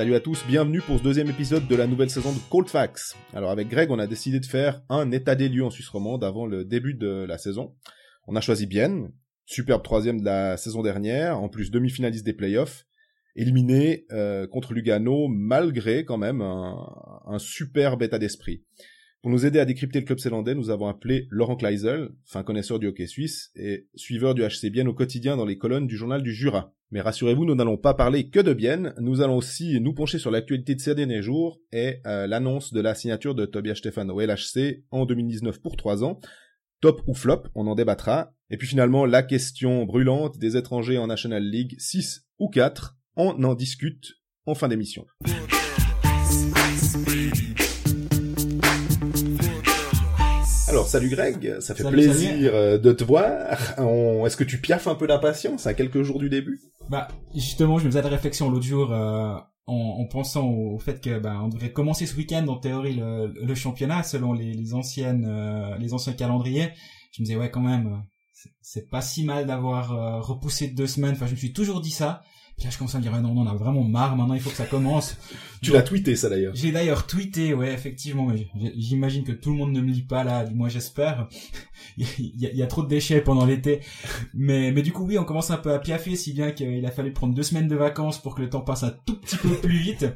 Salut à tous, bienvenue pour ce deuxième épisode de la nouvelle saison de Cold Facts. Alors avec Greg, on a décidé de faire un état des lieux en Suisse romande avant le début de la saison. On a choisi Bienne, superbe troisième de la saison dernière, en plus demi-finaliste des playoffs, éliminé euh, contre Lugano malgré quand même un, un superbe état d'esprit. Pour nous aider à décrypter le club zélandais, nous avons appelé Laurent Kleisel, fin connaisseur du hockey suisse et suiveur du HC Bienne au quotidien dans les colonnes du journal du Jura. Mais rassurez-vous, nous n'allons pas parler que de Bienne, nous allons aussi nous pencher sur l'actualité de ces derniers jours et euh, l'annonce de la signature de Tobias Stefano au LHC en 2019 pour trois ans. Top ou flop, on en débattra. Et puis finalement, la question brûlante des étrangers en National League, 6 ou 4, on en discute en fin d'émission. Alors, salut Greg, ça fait Salut, plaisir salut. euh, de te voir. On- Est-ce que tu piaffes un peu d'impatience à quelques jours du début? Bah, justement, je me faisais de réflexion l'autre jour euh, en, en pensant au fait que bah, on devrait commencer ce week-end en théorie le, le championnat selon les, les anciennes euh, les anciens calendriers. Je me disais ouais quand même c'est- pas si mal d'avoir euh, repoussé de deux semaines. Enfin, je me suis toujours dit ça. Puis là, je commence à me dire non, non, on a vraiment marre. Maintenant, il faut que ça commence. Tu l'as tweeté ça d'ailleurs. J'ai d'ailleurs tweeté, ouais, effectivement, j'imagine que tout le monde ne me lit pas là, du moins j'espère. il, y a, il y a trop de déchets pendant l'été. Mais, mais du coup, oui, on commence un peu à piaffer, si bien qu'il a fallu prendre deux semaines de vacances pour que le temps passe un tout petit peu plus vite.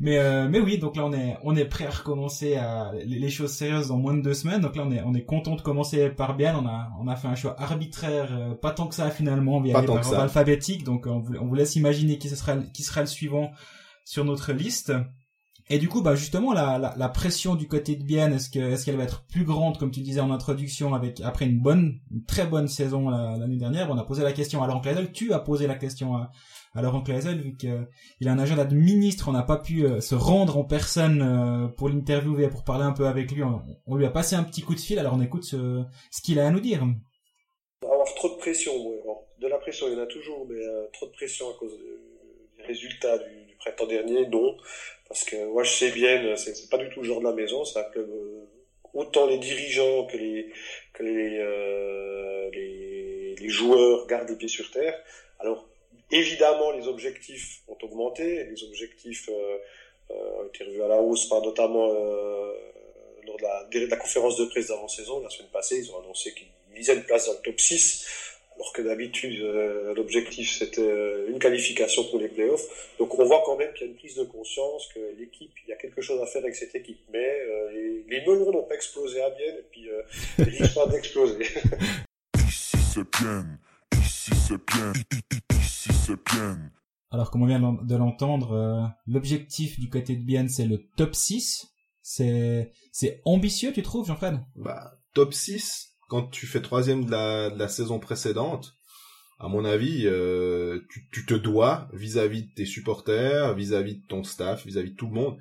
Mais, euh, mais oui, donc là, on est, on est prêt à recommencer à les, choses sérieuses dans moins de deux semaines. Donc là, on est, on est content de commencer par bien. On a, on a fait un choix arbitraire, euh, pas tant que ça finalement, tant par ordre alphabétique. Donc on vous, on vous laisse imaginer qui sera, qui sera le suivant sur notre liste. Et du coup, bah justement, la, la, pression du côté de Bienne, est-ce que est-ce qu'elle va être plus grande, comme tu disais en introduction, avec après une bonne, une très bonne saison la- l'année dernière? On a posé la question à Laurent Claisel. Tu as posé la question à, à Laurent Claisel vu qu'il a un agenda de ministre. On n'a pas pu euh, se rendre en personne euh, pour l'interviewer, pour parler un peu avec lui. On, lui a passé un petit coup de fil. Alors on écoute ce, ce qu'il a à nous dire. avoir trop de pression. Bon, de la pression, il y en a toujours, mais euh, trop de pression à cause de- des résultats du printemps dernier, non. Parce que moi, je sais bien, c'est pas du tout le genre de la maison. Un club, euh, autant les dirigeants que les, que les, euh, les, les joueurs gardent les pieds sur terre. Alors, évidemment, les objectifs ont augmenté. Les objectifs euh, euh, ont été revus à la hausse par notamment euh, lors de la, de la conférence de presse d'avant-saison. La semaine passée, ils ont annoncé qu'ils misaient une place dans le top 6, alors que d'habitude, euh, l'objectif, c'était euh, une qualification pour les playoffs. Donc on voit quand même qu'il y a une prise de conscience que l'équipe, il y a quelque chose à faire avec cette équipe. Mais euh, les, les melons n'ont pas explosé à bien, et puis euh, ils risquent pas d'exploser. Ici c'est bien, ici c'est bien, ici c'est bien. Alors, comme on vient de l'entendre, euh, l'objectif du côté de Bienne, c'est le top 6. C'est c'est ambitieux, tu trouves, Jean-Fred? Bah, top 6, quand tu fais troisième de la, de la saison précédente, à mon avis, euh, tu, te dois, vis-à-vis de tes supporters, vis-à-vis de ton staff, vis-à-vis de tout le monde,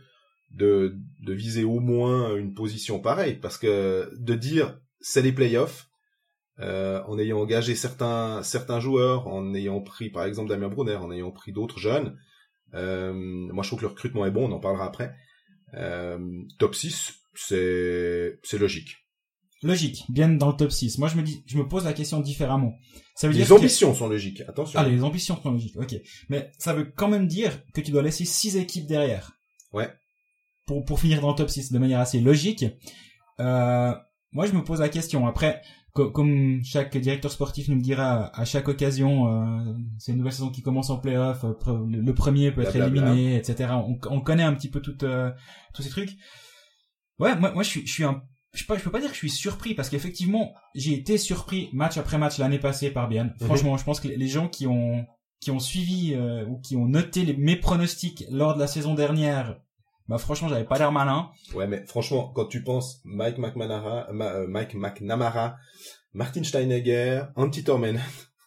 de, viser au moins une position pareille. Parce que de dire c'est les playoffs, euh, en ayant engagé certains, certains joueurs, en ayant pris par exemple Damien Brunner, en ayant pris d'autres jeunes, euh, moi je trouve que le recrutement est bon, on en parlera après. Top 6, c'est c'est logique. Logique, Bienne dans le top 6. Moi, je me dis, je me pose la question différemment. Ça veut dire Les que- ambitions sont logiques, attention. Ah, les ambitions sont logiques, ok. Mais ça veut quand même dire que tu dois laisser six équipes derrière. Ouais. Pour, pour finir dans le top 6 de manière assez logique. Euh, moi, je me pose la question. Après, co- comme chaque directeur sportif nous le dira à chaque occasion, euh, c'est une nouvelle saison qui commence en playoff, euh, le le premier peut être Blablabla. éliminé, etc. On, on connaît un petit peu tout, euh, tous ces trucs. Ouais, moi, moi je suis, je suis un, je pas, je peux pas dire que je suis surpris parce qu'effectivement, j'ai été surpris match après match l'année passée par Bienne. Mhm. Franchement, je pense que les- gens qui ont, qui ont suivi euh, ou qui ont noté les, mes pronostics lors de la saison dernière, bah franchement, j'avais pas l'air malin. Ouais, mais franchement, quand tu penses Mike McManara, Ma- euh, Mike McNamara, Martin Steinegger, Antti Tormenen,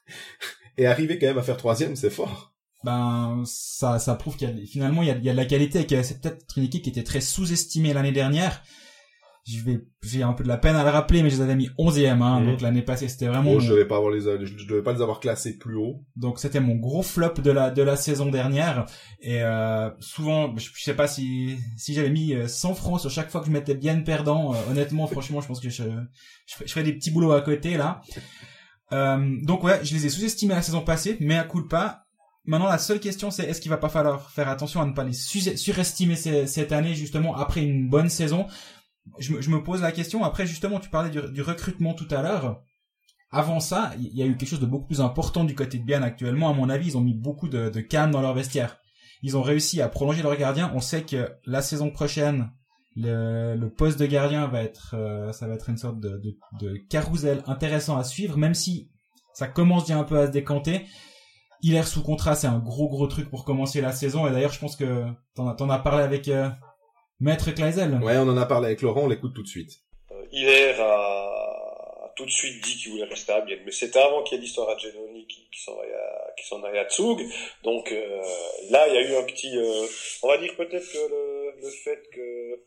et arriver quand même à faire troisième, c'est fort. Ben ça, ça prouve qu'il y a finalement il y a, il y a de la qualité et que c'est peut-être une équipe qui était très sous-estimée l'année dernière. Je vais, j'ai un peu de la peine à le rappeler, mais je les avais mis 11e, hein, donc l'année passée c'était vraiment. Je devais pas avoir les, je devais pas les avoir classés plus haut. Donc c'était mon gros flop de la de la saison dernière et euh, souvent je, je sais pas si si j'avais mis euh, 100 francs sur chaque fois que je m'étais bien perdant euh, honnêtement franchement je pense que je je je ferais des petits boulots à côté là. Euh, donc ouais, je les ai sous-estimés la saison passée mais à coup de pas Maintenant, la seule question, c'est est-ce qu'il va pas falloir faire attention à ne pas les surestimer cette année, justement, après une bonne saison? Je me, pose la question. Après, justement, tu parlais du, recrutement tout à l'heure. Avant ça, il y a eu quelque chose de beaucoup plus important du côté de Bian actuellement. À mon avis, ils ont mis beaucoup de, de dans leur vestiaire. Ils ont réussi à prolonger leur gardien. On sait que la saison prochaine, le, poste de gardien va être, euh, ça va être une sorte de, de, de carousel intéressant à suivre, même si ça commence déjà un peu à se décanter. Il est sous contrat, c'est un gros gros truc pour commencer la saison. Et d'ailleurs, je pense que t'en as, en as parlé avec euh, Maître Kleisel. Ouais, on en a parlé avec Laurent, on l'écoute tout de suite. Euh, Hilaire a, a, tout de suite dit qu'il voulait rester à Bienne, mais c'était avant qu'il y ait l'histoire à Genoni qui, qui s'en aille à, qui s'en aille à Tsug. Donc euh, là, il y a eu un petit, euh, on va dire peut-être que le, le fait que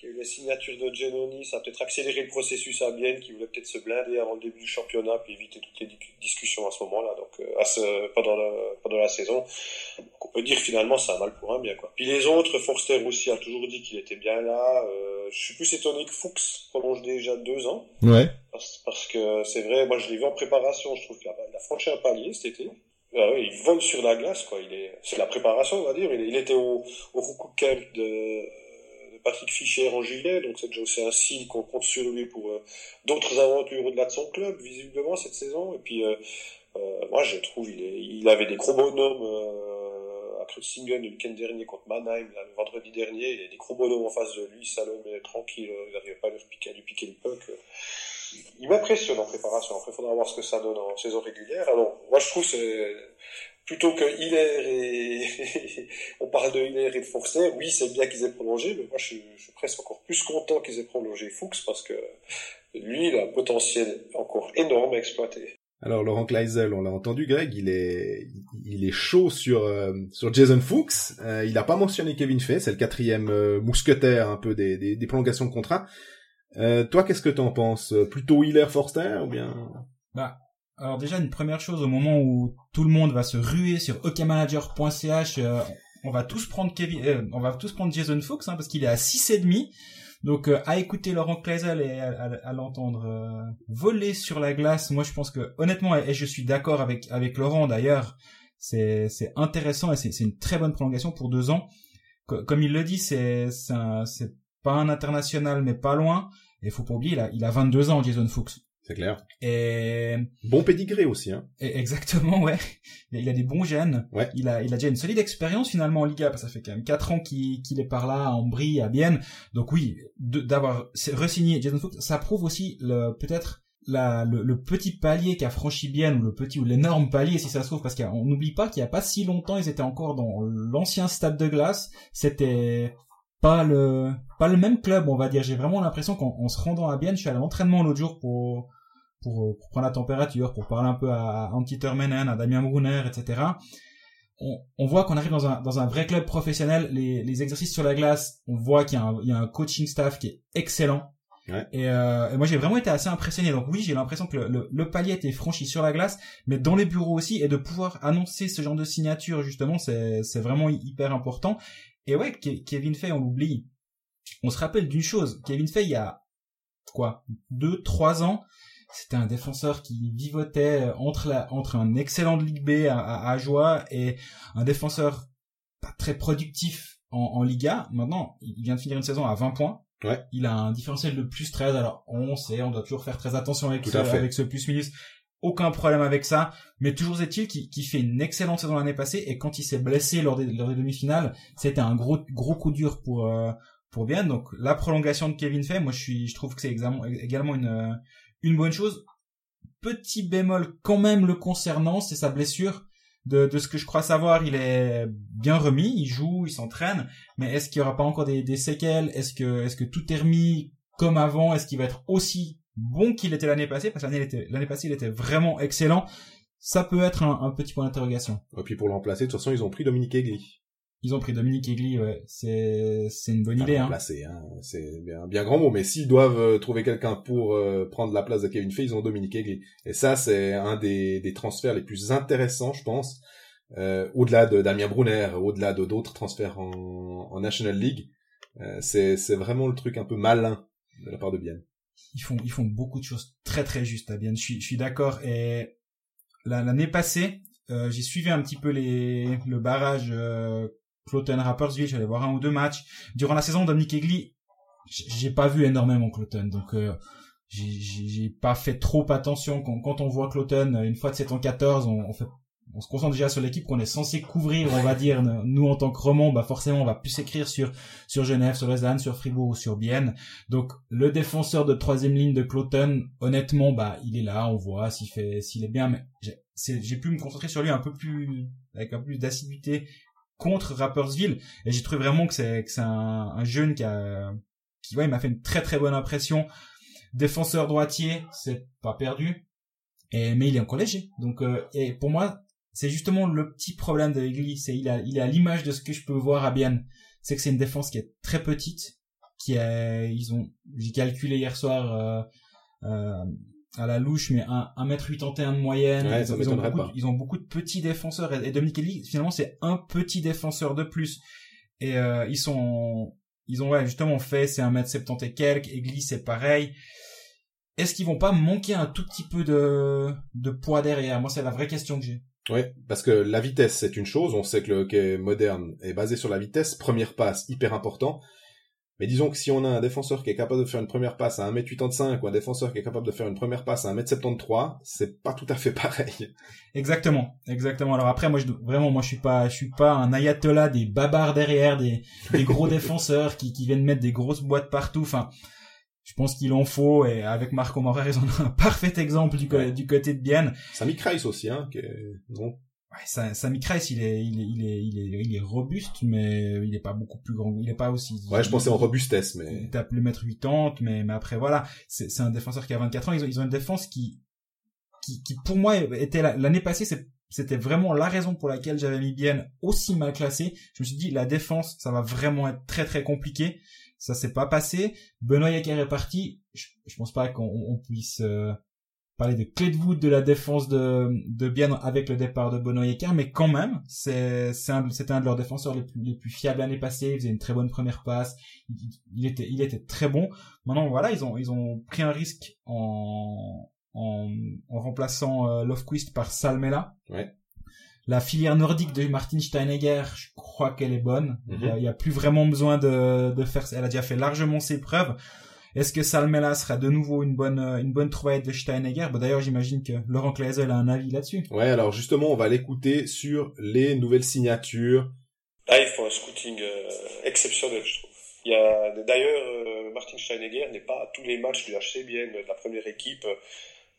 qu'il y a eu la signature de Genoni, ça a peut-être accéléré le processus à Bienne, qui voulait peut-être se blinder avant le début du championnat, puis éviter toutes les discussions à ce moment-là, donc euh, à ce, pendant, la, pendant la saison. Donc on peut dire finalement c'est un mal pour un bien. Quoi. Puis les autres, Forster aussi a toujours dit qu'il était bien là. Euh, je suis plus étonné que Fuchs prolonge déjà deux ans. Ouais. Parce, parce que c'est vrai, moi je l'ai vu en préparation, je trouve qu'il a, il a franchi un palier cet été. Ah oui, il vole sur la glace, quoi. Il est, c'est la préparation, on va dire. Il, il était au, au Camp de, Patrick Fischer en juillet, donc c'est déjà aussi un signe qu'on compte sur lui pour euh, d'autres aventures au-delà de son club, visiblement, cette saison. Et puis, euh, euh, moi, je trouve, il, est, avait des gros bonhommes à Kreuzingen le week-end dernier contre Mannheim, le vendredi dernier. Il y des gros bonhommes en face de lui, Salomé, tranquille, il n'arrivait pas à lui, piquer, à lui piquer le puck. Il m'impressionne en préparation. Après, il faudra voir ce que ça donne en saison régulière. Alors, moi, je trouve c'est plutôt que Hilaire et on parle de Hilaire et de Forster, oui, c'est bien qu'ils aient prolongé, mais moi je suis, je suis presque encore plus content qu'ils aient prolongé Fuchs parce que lui, il a un potentiel encore énorme à exploiter. Alors Laurent Kleisel, on l'a entendu, Greg, il est il est chaud sur euh, sur Jason Fuchs. Euh, il n'a pas mentionné Kevin Fay, c'est le quatrième euh, mousquetaire un peu des, des, des prolongations de contrat. Euh, toi, qu'est-ce que t'en penses? Plutôt Hilaire Forster ou bien? Bah alors déjà une première chose au moment où tout le monde va se ruer sur okmanager.ch, euh, on va tous prendre Kevin, euh, on va tous prendre Jason Fuchs hein, parce qu'il est à 6 et demi. Donc euh, à écouter Laurent Kleisel et à, à, à l'entendre euh, voler sur la glace, moi je pense que honnêtement et, je suis d'accord avec avec Laurent d'ailleurs, c'est c'est intéressant et c'est une très bonne prolongation pour deux ans. Co comme il le dit, c'est c'est c'est pas un international mais pas loin. Et faut pas oublier, il a il a 22 ans Jason Fuchs. C'est clair. Et bon pédigré aussi, hein. Et exactement, ouais. Il a des bons gènes. Ouais. Il a, il a déjà une solide expérience finalement en Liga, parce que ça fait quand même quatre ans qu'il est par là, en Brie, à Bienne. Donc oui, d'avoir re-signé Jason Fuchs, ça prouve aussi peut-être le, le, petit palier qu'a franchi Bienne, ou le petit ou l'énorme palier si ça se trouve, parce qu'on n'oublie pas qu'il y a pas si longtemps, ils étaient encore dans l'ancien stade de glace. C'était pas le pas le même club, on va dire. J'ai vraiment l'impression qu'en se rendant à Bienne, je suis à l'entraînement l'autre jour pour pour, pour, prendre la température, pour parler un peu à Antti Termenen, à Damien Brunner, etc. On, on voit qu'on arrive dans un, dans un vrai club professionnel. Les, les exercices sur la glace, on voit qu'il y, y, a un coaching staff qui est excellent. Ouais. Et, euh, et, moi j'ai vraiment été assez impressionné. Donc oui, j'ai l'impression que le, le, le, palier était franchi sur la glace, mais dans les bureaux aussi, et de pouvoir annoncer ce genre de signature justement, c'est vraiment hyper important. Et ouais, Kevin Fay, on l'oublie. On se rappelle d'une chose. Kevin Fay, il y a quoi, deux, trois ans, c'était un défenseur qui vivotait entre la, entre un excellent de Ligue B à, à, à Joie et un défenseur pas très productif en, en Liga. Maintenant, il vient de finir une saison à 20 points. Ouais. Il a un différentiel de plus 13. Alors, on sait, on doit toujours faire très attention avec, ce, avec ce plus minus. Aucun problème avec ça. Mais toujours est-il qu'il qu fait une excellente saison l'année passée et quand il s'est blessé lors des, lors des demi-finales, c'était un gros, gros coup dur pour, euh, pour bien. Donc, la prolongation de Kevin Fay, moi, je suis, je trouve que c'est également une, une bonne chose. Petit bémol quand même le concernant, c'est sa blessure. De, de ce que je crois savoir, il est bien remis, il joue, il s'entraîne, mais est-ce qu'il y aura pas encore des, des séquelles? Est-ce que est-ce que tout est remis comme avant? Est-ce qu'il va être aussi bon qu'il était l'année passée? Parce que l'année passée, il était vraiment excellent. Ça peut être un, un petit point d'interrogation. Et puis pour le remplacer, de toute façon, ils ont pris Dominique Egli. Ils ont pris Dominique Egli, ouais. C'est, c'est une bonne idée, hein. Placé, hein. C'est bien, bien grand mot. Mais s'ils doivent euh, trouver quelqu'un pour euh, prendre la place de Kevin Fay, ils ont Dominique Egli. Et ça, c'est un des, des transferts les plus intéressants, je pense. Euh, au-delà de Damien Brunner, au-delà de d'autres transferts en, en National League. Euh, c'est, c'est vraiment le truc un peu malin de la part de Bienne. Ils font, ils font beaucoup de choses très très justes à Bienne. Je suis, je suis d'accord. Et l'année passée, euh, j'ai suivi un petit peu les le barrage euh, Cloton Rappersville, j'allais voir un ou deux matchs. Durant la saison, Dominique Egli, j'ai pas vu énormément Cloton, donc euh, j'ai pas fait trop attention quand, on voit Cloton une fois de 7 en 14, on, se concentre déjà sur l'équipe qu'on est censé couvrir, on va dire, nous en tant que roman, bah forcément on va plus écrire sur sur Genève, sur Lausanne, sur Fribourg ou sur Bienne. Donc le défenseur de troisième ligne de Cloton, honnêtement, bah il est là, on voit s'il fait, s'il est bien, mais j'ai pu me concentrer sur lui un peu plus avec un peu plus d'assiduité contre Rappersville et j'ai trouvé vraiment que c'est un, un, jeune qui a il m'a fait une très très bonne impression défenseur droitier c'est pas perdu mais il est encore léger donc euh, et pour moi c'est justement le petit problème de l'église. C'est il a, il est l'image de ce que je peux voir à Bienne. C'est que c'est une défense qui est très petite, qui ils ont, j'ai calculé hier soir euh, euh, à la louche, mais un, 1m81 de moyenne. ils, ont, ils, ont beaucoup de, ils, ont, beaucoup de, petits défenseurs. Et, Dominique Kelly, finalement, c'est un petit défenseur de plus. Et euh, ils sont, ils ont ouais, justement fait, c'est 1m70 et quelques. Église, c'est pareil. Est-ce qu'ils vont pas manquer un tout petit peu de, de poids derrière? Moi, c'est la vraie question que j'ai. Oui, parce que la vitesse, c'est une chose. On sait que le hockey moderne est basé sur la vitesse. Première passe, hyper important. Mais disons que si on a un défenseur qui est capable de faire une première passe à 1m85 ou un défenseur qui est capable de faire une première passe à 1m73, c'est pas tout à fait pareil. Exactement, exactement. Alors après, moi, je, vraiment, moi, je suis pas, je suis pas un ayatollah des babards derrière, des, des gros défenseurs qui, qui viennent mettre des grosses boîtes partout. Enfin, je pense qu'il en faut et avec Marco Maurer ils ont un parfait exemple du, du côté de Bienne. Sami Kreis aussi hein qui non. Ouais, Sami Kreis il est il est il est il est il est robuste mais il est pas beaucoup plus grand, il est pas aussi Ouais, je pensais en robustesse mais il tape le mètre 80 mais mais après voilà, c'est c'est un défenseur qui a 24 ans, ils ont ils ont une défense qui qui qui pour moi était l'année passée c'est c'était vraiment la raison pour laquelle j'avais mis Bienne aussi mal classé. Je me suis dit la défense, ça va vraiment être très très compliqué ça s'est pas passé. Benoît Yaker est parti. Je, je pense pas qu'on puisse euh, parler de clé de voûte de la défense de, de Bien avec le départ de Yaker, mais quand même, c'est, c'était un de leurs défenseurs les plus, les plus fiables l'année passée. Il faisait une très bonne première passe. Il, était, il était très bon. Maintenant, voilà, ils ont, ils ont pris un risque en, en, en remplaçant euh, Lofquist par Salmela. Ouais. La filière nordique de Martin Steinegger, je crois qu'elle est bonne. Il n'y a, plus vraiment besoin de, de faire. Elle a déjà fait largement ses preuves. Est-ce que Salmela sera de nouveau une bonne une bonne trouvaille de Steinegger bah, D'ailleurs, j'imagine que Laurent Kleisel a un avis là-dessus. Ouais, alors justement, on va l'écouter sur les nouvelles signatures. Là, il faut un scouting euh, exceptionnel, je trouve. Il y a d'ailleurs euh, Martin Steinegger n'est pas à tous les matchs du HC bien de la première équipe.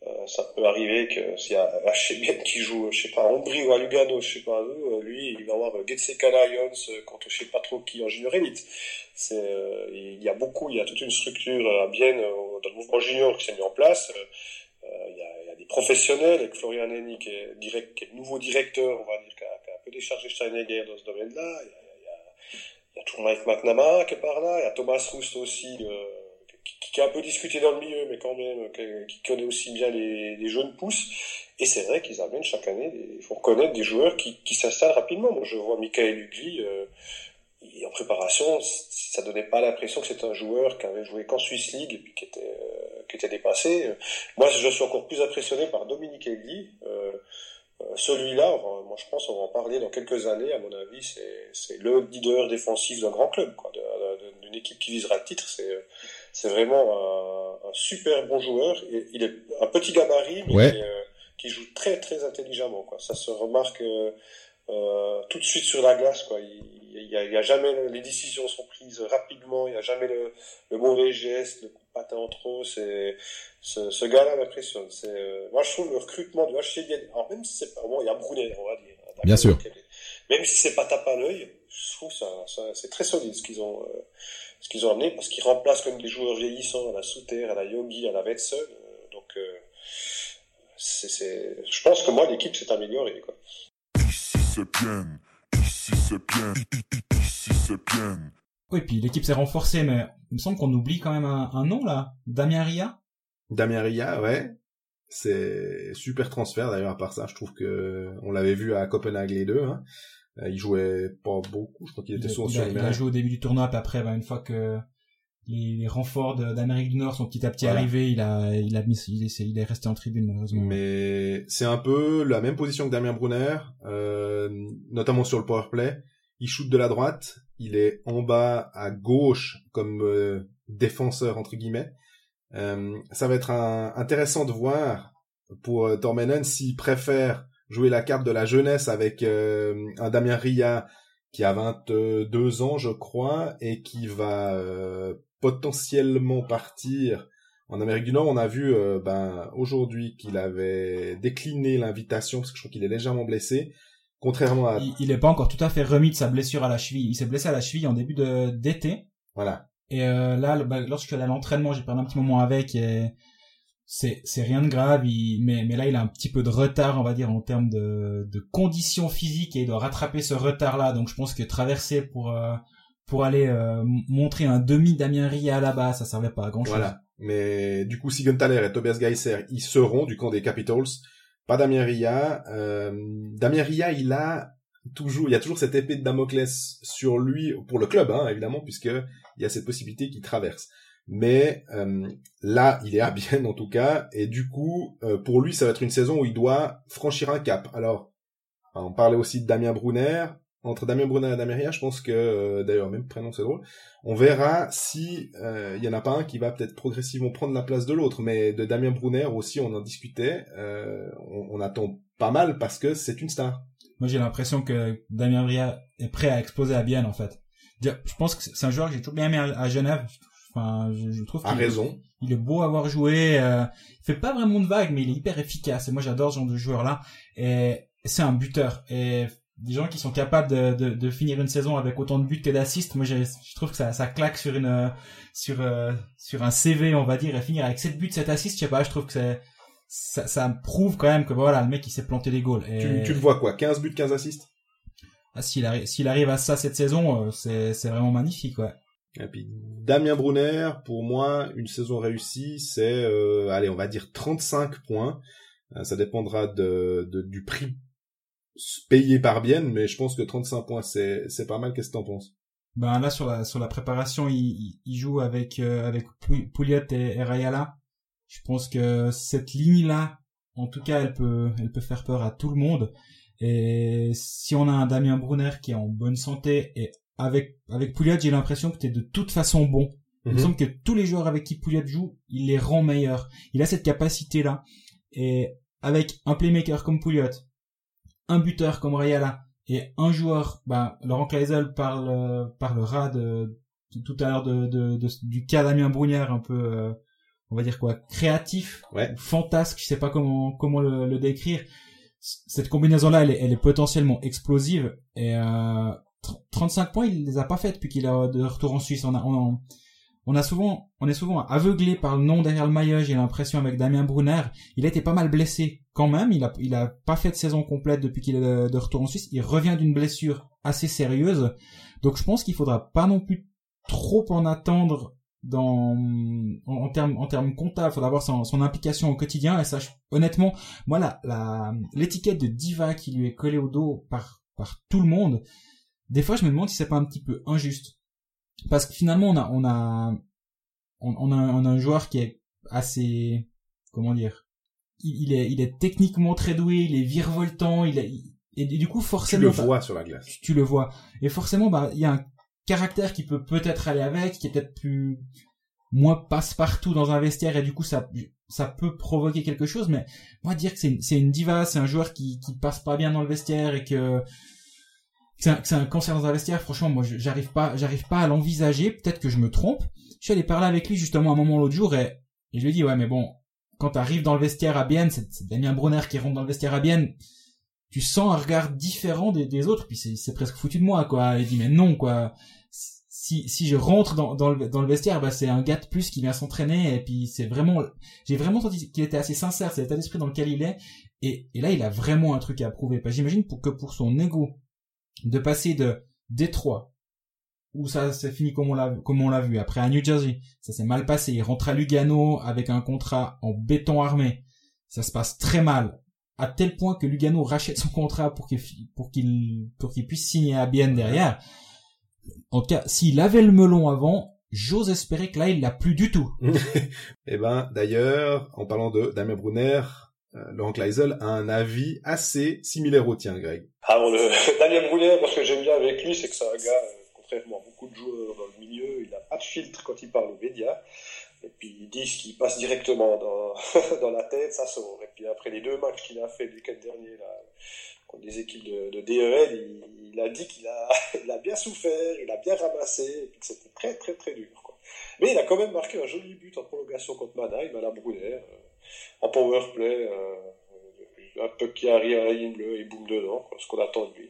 Euh, ça peut arriver que s'il y a bien qui joue, je sais pas, à Ombrie ou à Lugano, je sais pas où, euh, lui, il va avoir euh, Getsekana Lions contre je sais pas trop qui en junior élite. C'est, il y a beaucoup, il y a toute une structure à Bienne dans le mouvement junior qui s'est mis en place. il, y a, il y a des professionnels avec Florian Henny qui est, direct, qui est le nouveau directeur, on va dire, qui a, qui a un peu déchargé Steinegger dans ce domaine-là. Il y a, il y a, il a toujours Mike McNamara qui est par là, il y a Thomas Rust aussi, qui, a un peu discuté dans le milieu, mais quand même, qui, connaît aussi bien les, les jeunes pousses. Et c'est vrai qu'ils amènent chaque année, il faut reconnaître des joueurs qui, qui s'installent rapidement. Moi, je vois Michael Ugli, euh, en préparation, ça donnait pas l'impression que c'était un joueur qui avait joué qu'en Swiss League et puis qui était, euh, qui était dépassé. Moi, je suis encore plus impressionné par Dominique Egli. Euh, euh celui-là, moi je pense on va en parler dans quelques années. À mon avis, c'est le leader défensif d'un grand club, d'une équipe qui visera le titre. C'est c'est vraiment un, un, super bon joueur. Il est un petit gabarit, mais euh, qui joue très très intelligemment. Quoi. Ça se remarque euh, euh tout de suite sur la glace. Quoi. Il, y a, il y a jamais les décisions sont prises rapidement. Il y a jamais le, le mauvais geste, le coup de patin en trop. C'est ce, ce gars-là m'impressionne. C'est euh, moi je trouve le recrutement du HCD. Alors même si c'est pas bon, il y a Brunet, on va dire. Bien sûr. Même si c'est pas tape à l'œil, je trouve ça, ça c'est très solide ce qu'ils ont ce qu'ils ont amené, parce qu'ils remplacent comme des joueurs vieillissants à la Souter, à la Yogi, à la Wetzel. Euh, donc, euh, c'est, c'est, je pense que moi, l'équipe s'est améliorée. Quoi. Ici c'est bien, ici c'est bien, ici c'est bien. Oui, puis l'équipe s'est renforcée, mais il me semble qu'on oublie quand même un, un nom là, Damien Ria. Damien Ria, ouais. C'est super transfert d'ailleurs à part ça, je trouve que on l'avait vu à Copenhague les deux. Hein. Euh, il jouait pas beaucoup, je crois qu'il était souvent sur il, il a joué au début du tournoi, puis après, bah, une fois que les, les renforts d'Amérique du Nord sont petit à petit Voilà. arrivés. Il a, il a mis, il est, il est resté en tribune malheureusement. Mais c'est un peu la même position que Damien Brunner, euh, notamment sur le power play. Il shoot de la droite, il est en bas à gauche comme euh, défenseur entre guillemets. Euh, ça va être un- intéressant de voir pour euh, Tormenon s'il préfère jouer la carte de la jeunesse avec euh, un Damien Ria qui a 22 ans je crois et qui va euh, potentiellement partir en Amérique du Nord, on a vu euh, ben aujourd'hui qu'il avait décliné l'invitation parce que je crois qu'il est légèrement blessé, contrairement à Il, il est pas encore tout à fait remis de sa blessure à la cheville. Il s'est blessé à la cheville en début d'été. voilà. Et là, bah, lorsque l'entraînement, j'ai perdu un petit moment avec et c'est c'est rien de grave. Mais mais là, il a un petit peu de retard, on va dire, en termes de conditions physiques et il doit rattraper ce retard-là. Donc je pense que traverser pour euh, pour aller euh, montrer un demi Damien Ria là-bas, ça servait pas à grand chose. Voilà. Mais du coup, Siegenthaler et Tobias Geiser, ils seront du camp des Capitals. Pas Damien Ria. Euh, Damien Ria, il a toujours, il y a toujours cette épée de Damoclès sur lui pour le club, hein, évidemment, puisque il y a cette possibilité qu'il traverse. Mais euh, là, il est à bien en tout cas, et du coup, euh, pour lui, ça va être une saison où il doit franchir un cap. Alors, on parlait aussi de Damien Brunner. Entre Damien Brunner et Damien Ria, je pense que, euh, d'ailleurs, même prénom, c'est drôle. On verra si il y en a pas un qui va peut-être progressivement prendre la place de l'autre. Mais de Damien Brunner aussi, on en discutait. on, attend pas mal parce que c'est une star. Moi, j'ai l'impression que Damien Ria est prêt à exploser à Bienne, en fait. Je pense que c'est un joueur que j'ai toujours bien aimé à Genève. Enfin, je, je trouve A qu'il est- raison. Il est beau à avoir joué. Euh, il fait pas vraiment de vagues, mais il est hyper efficace. Et moi, j'adore ce genre de joueur-là. Et c'est un buteur. Et des gens qui sont capables de, de, de finir une saison avec autant de buts que d'assists, moi, je trouve que ça, ça claque sur une euh, sur euh, sur un CV, on va dire, et finir avec 7 buts, 7 assists. Je sais pas. Je trouve que c'est ça, ça prouve quand même que voilà, le mec, il s'est planté des goals. Et Tu, tu le vois quoi 15 buts, 15 assists? Ah, s'il arrive, s'il arrive à ça cette saison, euh, c'est c'est vraiment magnifique, ouais. Et puis Damien Brunner, pour moi, une saison réussie, c'est, euh, allez, on va dire 35 points. Euh, ça dépendra de, de- du prix payé par Bienne, mais je pense que 35 points, c'est c'est pas mal. Qu'est-ce que t'en penses? Ben là sur la sur la préparation, il, il, joue avec euh, avec Pou- Pouliot et, et Rayala. Je pense que cette ligne là, en tout cas, elle peut elle peut faire peur à tout le monde. Et si on a un Damien Brunner qui est en bonne santé et avec avec Pouliot, j'ai l'impression que t'es de toute façon bon. Il me Mhm. semble que tous les joueurs avec qui Pouliot joue, il les rend meilleurs. Il a cette capacité là. Et avec un playmaker comme Pouliot, un buteur comme Rayala et un joueur, bah, Laurent Kleisel parle, euh, parlera de, de- tout à l'heure de, de, de- du cas Damien Brunière un peu, euh, on va dire quoi, créatif, Ouais. ou fantasque, je sais pas comment, comment le, le décrire. Cette combinaison-là, elle est, elle est potentiellement explosive et euh, 35 points, il les a pas fait depuis qu'il est de retour en Suisse. On a, on on a souvent, on est souvent aveuglé par le nom derrière le maillot. J'ai l'impression avec Damien Brunner, il a été pas mal blessé quand même. Il a, il a pas fait de saison complète depuis qu'il est de, retour en Suisse. Il revient d'une blessure assez sérieuse. Donc je pense qu'il faudra pas non plus trop en attendre dans en, termes en termes comptables. Il faudra voir son, son implication au quotidien. Et je- honnêtement, moi l'étiquette de diva qui lui est collée au dos par par tout le monde. Des fois, je me demande si c'est pas un petit peu injuste parce que finalement on a on a on, on a on a un joueur qui est assez comment dire il, il est il est techniquement très doué il est virevoltant il est il- et du coup Tu forcément le bah, vois sur la glace. tu, tu le vois et forcément bah il y a un caractère qui peut peut-être aller avec qui est peut-être plus moins passe-partout dans un vestiaire et du coup ça ça peut provoquer quelque chose mais moi dire que c'est une- c'est une diva c'est un joueur qui qui passe pas bien dans le vestiaire et que c'est un, un cancer dans un vestiaire franchement moi j'arrive pas j'arrive pas à l'envisager. Peut-être que je me trompe. Je suis allé parler avec lui justement un moment l'autre jour et, et je lui ai dit ouais mais bon quand t'arrives dans le vestiaire à Bienne c'est Damien Brunner qui rentre dans le vestiaire à Bienne tu sens un regard différent des, autres puis c'est presque foutu de moi quoi. Il dit mais non quoi. Si si je rentre dans dans le dans le vestiaire bah c'est un gars de plus qui vient s'entraîner et puis c'est vraiment j'ai vraiment senti qu'il était assez sincère c'est l'état d'esprit dans lequel il est et et là il a vraiment un truc à prouver. Que j'imagine pour que pour son ego de passer de Détroit où ça s'est fini comme on l'a vu après à New Jersey. Ça s'est mal passé. Il rentre à Lugano avec un contrat en béton armé. Ça se passe très mal. À tel point que Lugano rachète son contrat pour qu'il puisse signer à Bienne derrière. En tout cas s'il avait le melon avant j'ose espérer que là, il l'a plus du tout. Eh ben, d'ailleurs, en parlant de Damien Brunner, Laurent Kleisel a un avis assez similaire au tien, Greg. Ah bon, le Damien Brunner, moi ce que j'aime bien avec lui, c'est que c'est un gars, euh, contrairement à beaucoup de joueurs dans le milieu, il n'a pas de filtre quand il parle aux médias. Et puis ils disent qu'il passe directement dans, dans la tête, ça sort. Et puis après les deux matchs qu'il a fait le week-end dernier contre des équipes de, de DEL, il, a dit qu'il a, bien souffert, il a bien ramassé, et puis que c'était très très très dur. Mais il a quand même marqué un joli but en prolongation contre Mannheim à la Brunner, euh, en power play. Euh, un peu qui arrive à la ligne bleue et boum dedans, quoi, ce qu'on attend de lui.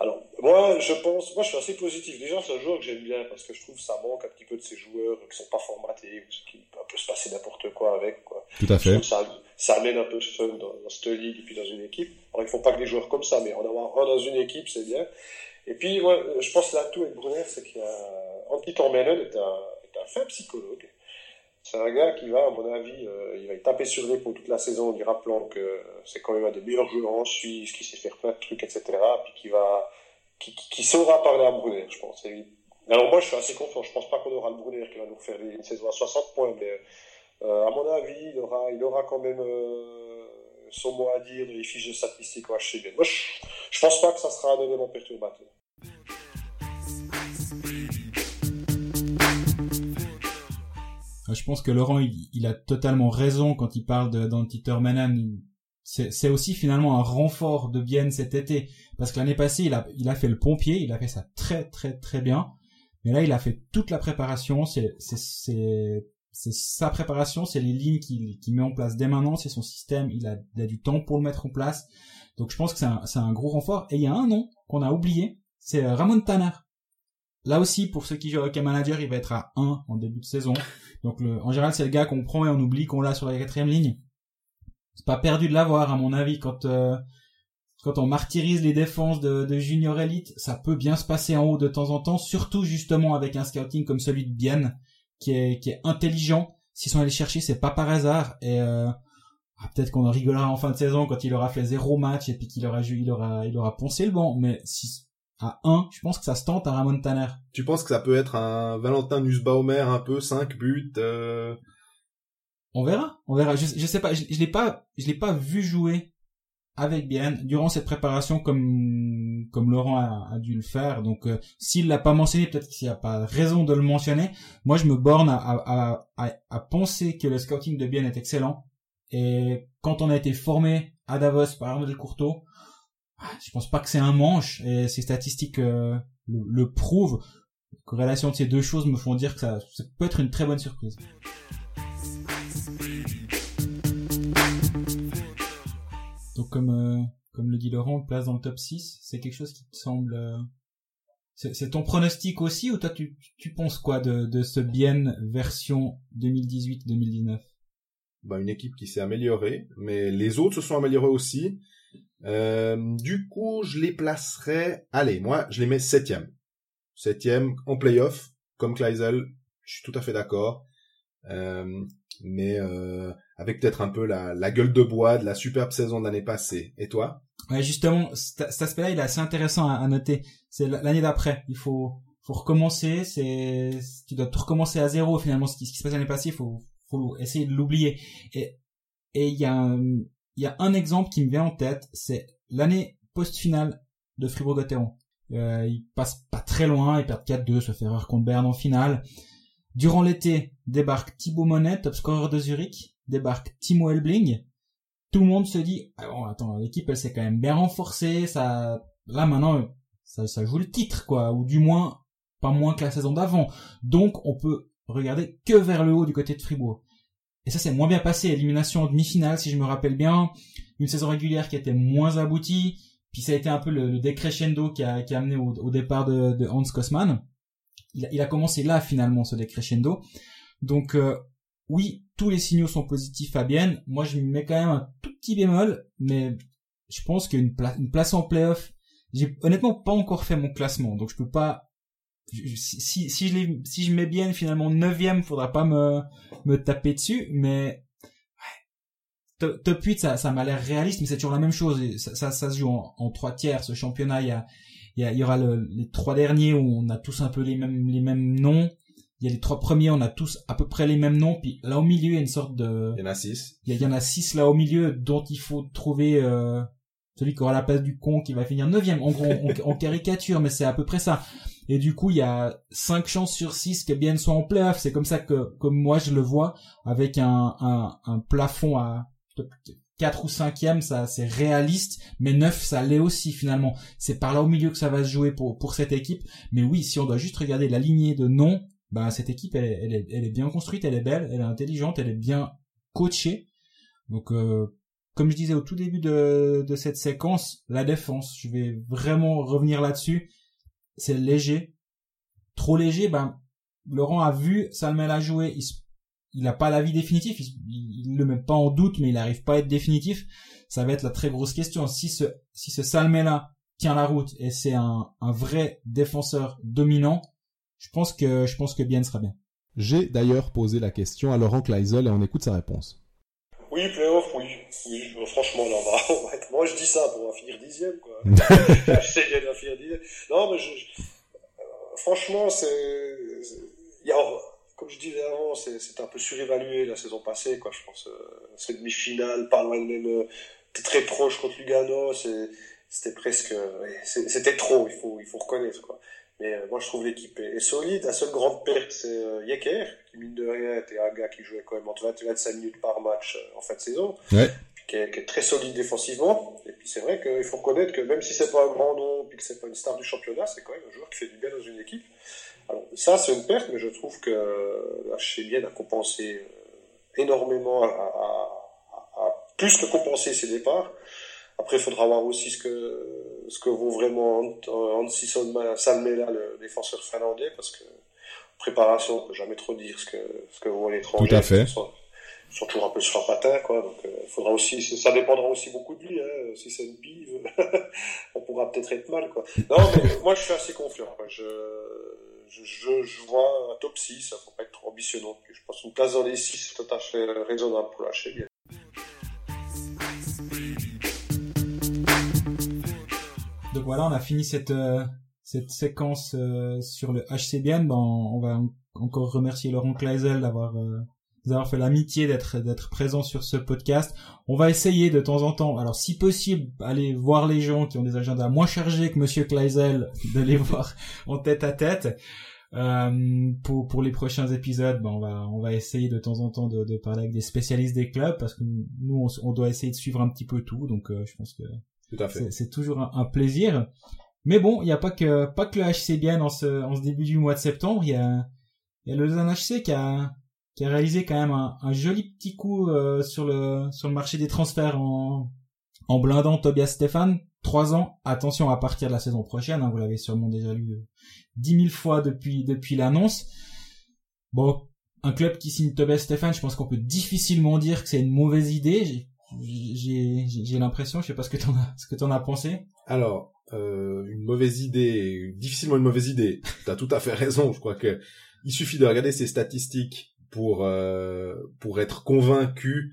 Alors, moi, je pense, moi, je suis assez positif. Déjà, c'est un joueur que j'aime bien parce que je trouve que ça manque un petit peu de ces joueurs qui sont pas formatés ou qui peut un peu se passer n'importe quoi avec, quoi. Tout à que ça, ça amène un peu de fun dans, dans cette ligue et puis dans une équipe. Alors, il faut pas que des joueurs comme ça, mais en avoir un dans une équipe, c'est bien. Et puis, moi, je pense l'atout avec Brunner, c'est qu'il y a, Antti est un, est un fin psychologue. C'est un gars qui va, à mon avis, euh, il va y taper sur l'épaule toute la saison en lui rappelant que c'est quand même un des meilleurs joueurs en Suisse, qui sait faire plein de trucs, etc. Puis qui va, qui, saura parler à Brunner, je pense. Alors moi, je suis assez confiant. Je pense pas qu'on aura le Brunner qui va nous faire une saison à 60 points, mais euh, à mon avis, il aura, il aura quand même euh, son mot à dire dans les fiches de statistiques au HCB. Moi, je, je pense pas que ça sera un élément perturbateur. Je pense que Laurent, il, a totalement raison quand il parle de- d'Antiter Manan. C'est aussi finalement un renfort de Bienne cet été. Parce que l'année passée, il a, fait le pompier, il a fait ça très très très bien. Mais là, il a fait toute la préparation. C'est sa préparation, c'est les lignes qu'il met en place dès maintenant, c'est son système. Il a, du temps pour le mettre en place. Donc je pense que c'est un, un gros renfort. Et il y a un nom qu'on a oublié, c'est euh, Ramon Tanner. Là aussi, pour ceux qui jouent hockey manager, il va être à 1 en début de saison. Donc en général, c'est le gars qu'on prend et on oublie qu'on l'a sur la quatrième ligne. C'est pas perdu de l'avoir, à mon avis, quand euh, on martyrise les défenses de, junior elite, ça peut bien se passer en haut de temps en temps, surtout justement avec un scouting comme celui de Bienne, qui est intelligent. S'ils sont allés chercher, c'est pas par hasard. Et euh, ah, peut-être qu'on en rigolera en fin de saison quand il aura fait zéro match et puis qu'il aura il aura il aura poncé le banc. Mais si à 1, je pense que ça se tente à Ramon Tanner. Tu penses que ça peut être un Valentin Nussbaumer un peu, 5 buts euh... On verra, on verra. Je, je sais pas, je, je l'ai pas, je l'ai pas vu jouer avec bien durant cette préparation comme comme Laurent a, a dû le faire. Donc euh, s'il l'a pas mentionné, peut-être qu'il n'y a pas raison de le mentionner. Moi, je me borne à, à, à, à penser que le scouting de Bien est excellent. Et quand on a été formé à Davos par Arnaud Courteau, je pense pas que c'est un manche. Et ces statistiques euh, le, prouvent. La corrélation de ces deux choses me font dire que ça, peut être une très bonne surprise. Donc comme euh, comme le dit Laurent, place dans le top 6, c'est quelque chose qui te semble euh, c'est c'est ton pronostic aussi ou toi tu tu penses quoi de de ce bien version 2018-2019 bah, une équipe qui s'est améliorée, mais les autres se sont améliorés aussi. Euh, du coup, je les placerais... Allez, moi, je les mets septième. Septième en playoff, comme Kleisel, je suis tout à fait d'accord. Euh, mais euh, avec peut-être un peu la, la gueule de bois de la superbe saison de l'année passée. Et toi? Ouais, justement, cet aspect-là, il est assez intéressant à, noter. C'est l'année d'après. Il faut, faut recommencer. C'est, tu dois tout recommencer à zéro finalement. Ce qui, ce qui se passe l'année passée, il faut, faut essayer de l'oublier. Et, et il y a, un- il y a un exemple qui me vient en tête. C'est l'année post-finale de Fribourg-Gotteron. Euh, ils passent pas très loin. Ils perdent 4-2, sauf erreur contre Berne en finale. Durant l'été, débarque Thibaut Monet, top scorer de Zurich. Débarque Timo Elbling tout le monde se dit ah bon attends l'équipe elle s'est quand même bien renforcée ça là maintenant ça, ça joue le titre quoi ou du moins pas moins que la saison d'avant donc on peut regarder que vers le haut du côté de Fribourg et ça s'est moins bien passé. Élimination en demi-finale si je me rappelle bien. Une saison régulière qui était moins aboutie. Puis ça a été un peu le, décrescendo qui a, qui a amené au, au départ de, de Hans Kosman il a, il a commencé là finalement ce décrescendo. Donc euh, oui, tous les signaux sont positifs à Bienne. Moi, je mets quand même un tout petit bémol, mais je pense qu'une une place en playoff, j'ai honnêtement pas encore fait mon classement, donc je peux pas. Si, si, si je les, si je mets Bienne finalement neuvième, faudra pas me me taper dessus, mais ouais. top, top 8, ça, ça m'a l'air réaliste, mais c'est toujours la même chose. Ça, ça, ça se joue en, en trois tiers. Ce championnat, il y a, il y, a- il y aura le- les trois derniers où on a tous un peu les mêmes les mêmes noms. Il y a les trois premiers, on a tous à peu près les mêmes noms, puis là au milieu, il y a une sorte de... Il y en a six. Il y, y en a six là au milieu dont il faut trouver euh, celui qui aura la place du con qui va finir neuvième. En gros, en caricature, mais c'est à peu près ça. Et du coup, il y a cinq chances sur six que bien soit en playoff. C'est comme ça que, comme moi je le vois, avec un, un, un plafond à 4 ou 5e, ça c'est réaliste, mais 9 ça l'est aussi finalement. C'est par là au milieu que ça va se jouer pour pour cette équipe. Mais oui, si on doit juste regarder la lignée de noms, bah cette équipe elle, elle, est, elle est bien construite, elle est belle, elle est intelligente, elle est bien coachée. Donc euh, comme je disais au tout début de, de cette séquence, la défense, je vais vraiment revenir là-dessus. C'est léger, trop léger. Ben Laurent a vu Salmel a joué, il il n'a pas l'avis définitif, il, ne le met pas en doute, mais il n'arrive pas à être définitif. Ça va être la très grosse question. Si ce, si ce Salmela tient la route et c'est un, un vrai défenseur dominant, je pense que, je pense que Bien sera bien. J'ai d'ailleurs posé la question à Laurent Kleisel et on écoute sa réponse. Oui, playoff, oui. oui. Franchement, là, on va, être... Moi, je dis ça pour finir dixième, quoi. je sais bien finir dixième. Non, mais je... Euh, franchement, c'est... Comme je disais avant, c'est un peu surévalué la saison passée, quoi. Je pense euh, cette demi-finale, pas loin de même, euh, très proche contre Lugano, c'était presque, c'était trop. Il faut, il faut reconnaître, quoi. Mais euh, moi, je trouve l'équipe est, solide. La seule grande perte, c'est euh, Yeker, qui mine de rien était un gars qui jouait quand même entre 20 et 25 minutes par match en fin de saison. Ouais. Qui est, qui est, très solide défensivement. Et puis c'est vrai qu'il faut reconnaître que même si c'est pas un grand nom, puis que c'est pas une star du championnat, c'est quand même un joueur qui fait du bien dans une équipe. Alors, ça, c'est une perte, mais je trouve que la a compensé euh, énormément, à, plus que compenser ses départs. Après, il faudra voir aussi ce que, ce que vaut vraiment Hansi Salmela, le défenseur finlandais, parce que préparation, on peut jamais trop dire ce que, ce que vaut l'étranger. Tout à fait. Ils sont, toujours un peu sur un patin, quoi. Donc, euh, faudra aussi, ça dépendra aussi beaucoup de lui, hein. Si c'est une pive, on pourra peut-être être mal, quoi. Non, mais moi, je suis assez confiant, quoi. Je, je, je, vois un top 6, ça faut pas être trop ambitieux non plus. Je pense une place dans les 6 tout à fait raisonnable pour lâcher bien. Donc voilà, on a fini cette euh, cette séquence euh, sur le HCBN. Ben, on, va encore remercier Laurent Kleisel d'avoir euh, d'avoir fait l'amitié d'être d'être présent sur ce podcast. On va essayer de temps en temps, alors si possible, aller voir les gens qui ont des agendas moins chargés que Monsieur Kleisel, de les voir en tête à tête. Euh, pour pour les prochains épisodes, ben on va on va essayer de temps en temps de, de parler avec des spécialistes des clubs parce que nous on, doit essayer de suivre un petit peu tout, donc euh, je pense que c'est toujours un, plaisir. Mais bon, il n'y a pas que pas que le HCBN en ce en ce début du mois de septembre, il y a y a le HC qui a qui a réalisé quand même un, un joli petit coup euh, sur le sur le marché des transferts en en blindant Tobias Stéphane. Trois ans, attention à partir de la saison prochaine, hein, vous l'avez sûrement déjà lu euh, dix mille fois depuis depuis l'annonce. Bon, un club qui signe Tobias Stéphane, je pense qu'on peut difficilement dire que c'est une mauvaise idée. J'ai l'impression, je sais pas ce que t'en as ce que t'en as pensé. Alors, euh, une mauvaise idée, difficilement une mauvaise idée. T'as tout à fait raison. Je crois que il suffit de regarder ces statistiques pour euh, pour être convaincu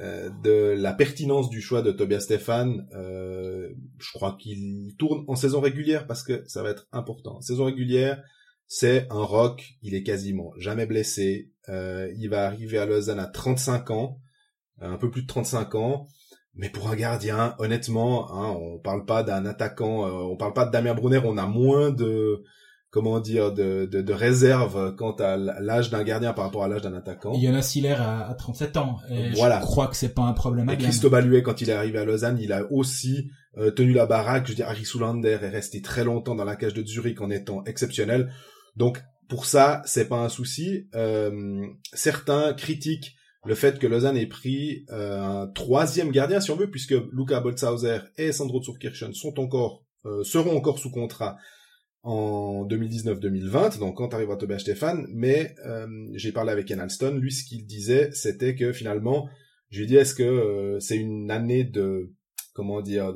euh, de la pertinence du choix de Tobias Stéphane. Euh, je crois qu'il tourne en saison régulière parce que ça va être important. saison régulière, c'est un rock. Il est quasiment jamais blessé. il va arriver à Lausanne à 35 ans, un peu plus de 35 ans. Mais pour un gardien, honnêtement, hein, on parle pas d'un attaquant, on parle pas de Damien Brunner, on a moins de comment dire, de, de, de réserve quant à l'âge d'un gardien par rapport à l'âge d'un attaquant. Il y en a Siller à, à 37 ans. Et voilà. Je crois que c'est pas un problème. Et Christo Baluet, quand il est arrivé à Lausanne, il a aussi euh, tenu la baraque. Je veux dire, Harry Soulander est resté très longtemps dans la cage de Zurich en étant exceptionnel. Donc, pour ça, c'est pas un souci. Euh, certains critiquent le fait que Lausanne ait pris euh, un troisième gardien, si on veut, puisque Luca Boltzhauser et Sandro Zurkirchen sont encore, euh, seront encore sous contrat en 2019-2020, donc quand arrivera Tobias Stéphane, mais euh, j'ai parlé avec Ken Alston, lui ce qu'il disait, c'était que finalement, je lui ai dit est-ce que c'est une année de comment dire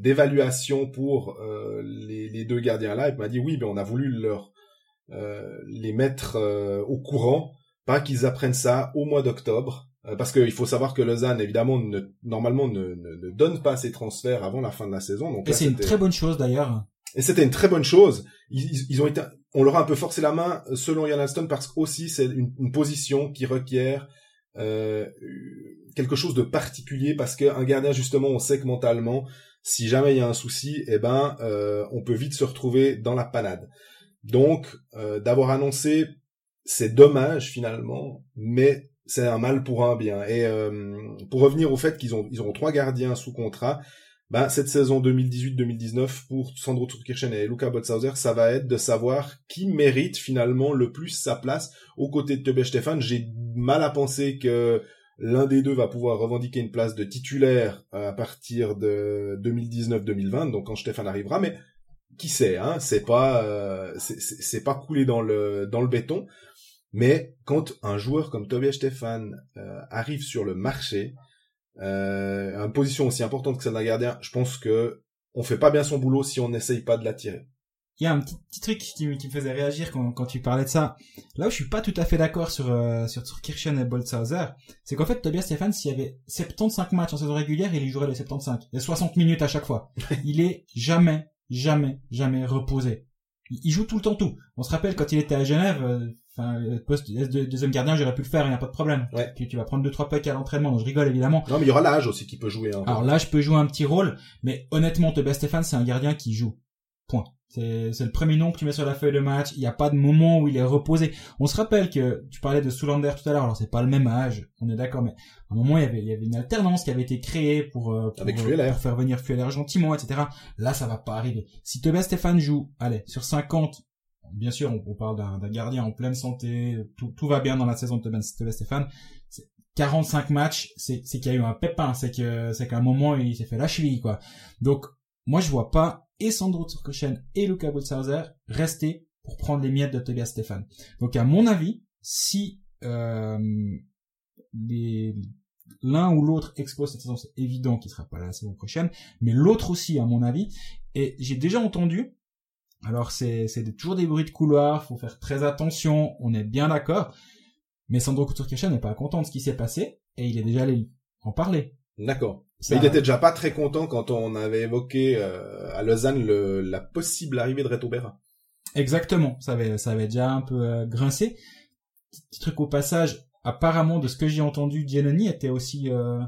d'évaluation pour les, deux gardiens là, il m'a dit oui, mais on a voulu leur les mettre au courant, pas qu'ils apprennent ça au mois d'octobre, parce qu'il faut savoir que Lausanne, évidemment, ne, normalement ne, ne, donne pas ses transferts avant la fin de la saison. Donc Et c'est une très bonne chose d'ailleurs. Et c'était une très bonne chose. Ils, ils, ont été on leur a un peu forcé la main selon Ian Alston parce qu'aussi c'est une, une position qui requiert euh, quelque chose de particulier parce qu'un gardien justement on sait que mentalement si jamais il y a un souci eh ben euh, on peut vite se retrouver dans la panade donc euh, d'avoir annoncé c'est dommage finalement mais c'est un mal pour un bien et euh, pour revenir au fait qu'ils ont ils auront trois gardiens sous contrat ben, cette saison 2018-2019 pour Sandro Turkirchen et Luca Botzhauser, ça va être de savoir qui mérite finalement le plus sa place aux côtés de Tobias Stefan. J'ai mal à penser que l'un des deux va pouvoir revendiquer une place de titulaire à partir de 2019-2020, donc quand Stefan arrivera, mais qui sait, hein, c'est pas, euh, c'est pas coulé dans le dans le béton. Mais quand un joueur comme Tobias Stefan euh, arrive sur le marché, euh, une position aussi importante que celle d'un gardien, je pense que on fait pas bien son boulot si on n'essaye pas de l'attirer. Il y a un petit, petit truc qui, me faisait réagir quand, quand tu parlais de ça. Là où je suis pas tout à fait d'accord sur euh, sur Kirchen et Boltzhauser, c'est qu'en fait Tobias Stefan, s'il y avait 75 matchs en saison régulière, il y jouerait les 75. Il y a 60 minutes à chaque fois. il est jamais, jamais, jamais reposé. Il, joue tout le temps tout. On se rappelle quand il était à Genève, euh, Enfin, le poste de deuxième gardien, j'aurais pu le faire, il n'y a pas de problème. Ouais. Tu, tu vas prendre deux trois packs à l'entraînement, je rigole évidemment. Non, mais il y aura l'âge aussi qui peut jouer. Hein, Alors l'âge peut jouer un petit rôle, mais honnêtement, Tobias Stéphane, c'est un gardien qui joue. Point. C'est, le premier nom que tu mets sur la feuille de match. Il n'y a pas de moment où il est reposé. On se rappelle que tu parlais de Soulander tout à l'heure. Alors c'est pas le même âge, on est d'accord, mais à un moment il y avait, il y avait une alternance qui avait été créée pour, euh, pour, Avec euh, Fueller. pour faire venir Fueller gentiment, etc. Là, ça va pas arriver. Si Tobias Stéphane joue, allez, sur 50, bien sûr, on, parle d'un gardien en pleine santé, tout, va bien dans la saison de Tobias Stéphane. C'est 45 matchs, c'est qu'il y a eu un pépin, c'est que c'est qu'à un moment il s'est fait la cheville quoi. Donc moi je vois pas et Sandro Turkoshen et Luca Boltzhauser rester pour prendre les miettes de Tobias Stéphane. Donc à mon avis, si euh, l'un ou l'autre explose cette saison, c'est évident qu'il sera pas là la saison prochaine, mais l'autre aussi à mon avis. Et j'ai déjà entendu alors c'est toujours des bruits de couloir, faut faire très attention, on est bien d'accord. Mais Sandro Turkeshan n'est pas content de ce qui s'est passé et il est déjà allé en parler. D'accord. Ça- Mais il était déjà pas très content quand on avait évoqué euh, à Lausanne le, la possible arrivée de Reto Berra. Exactement, ça avait ça avait déjà un peu euh, grincé. Petit truc au passage, apparemment de ce que j'ai entendu, Giannoni était aussi euh,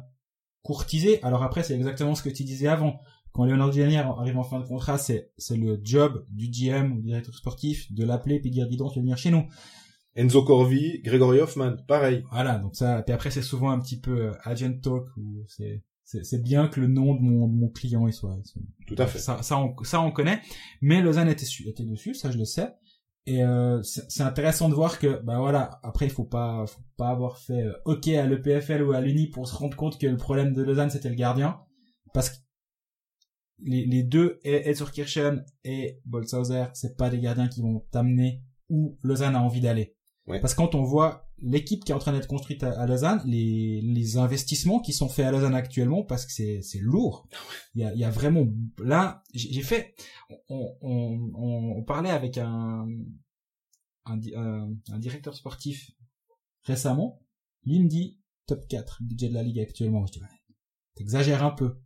courtisé. Alors après c'est exactement ce que tu disais avant. Quand Leonardo Giannini arrive en fin de contrat, c'est c'est le job du GM ou du directeur sportif de l'appeler puis de dire dis donc tu venir chez nous. Enzo Corvi, Gregory Hoffman, pareil. Voilà, donc ça, puis après c'est souvent un petit peu euh, agent talk où c'est c'est c'est bien que le nom de mon, de mon client il soit, il soit- Tout à fait. ça ça on, ça on connaît, mais Lausanne était était dessus, ça je le sais. Et euh, c'est c'est intéressant de voir que bah voilà, après il faut pas faut pas avoir fait euh, OK à l'EPFL ou à l'Uni pour se rendre compte que le problème de Lausanne c'était le gardien parce que les, les deux Kirchen et Bolshauser, c'est pas des gardiens qui vont t'amener où Lausanne a envie d'aller. Ouais. Parce que quand on voit l'équipe qui est en train d'être construite à, à Lausanne, les, les investissements qui sont faits à Lausanne actuellement, parce que c'est c'est lourd. Il y a, y a vraiment là, j'ai fait, on, on, on, on parlait avec un un, un un directeur sportif récemment. Lui il me dit top 4 budget de la ligue actuellement. Je dis ouais, t'exagères un peu.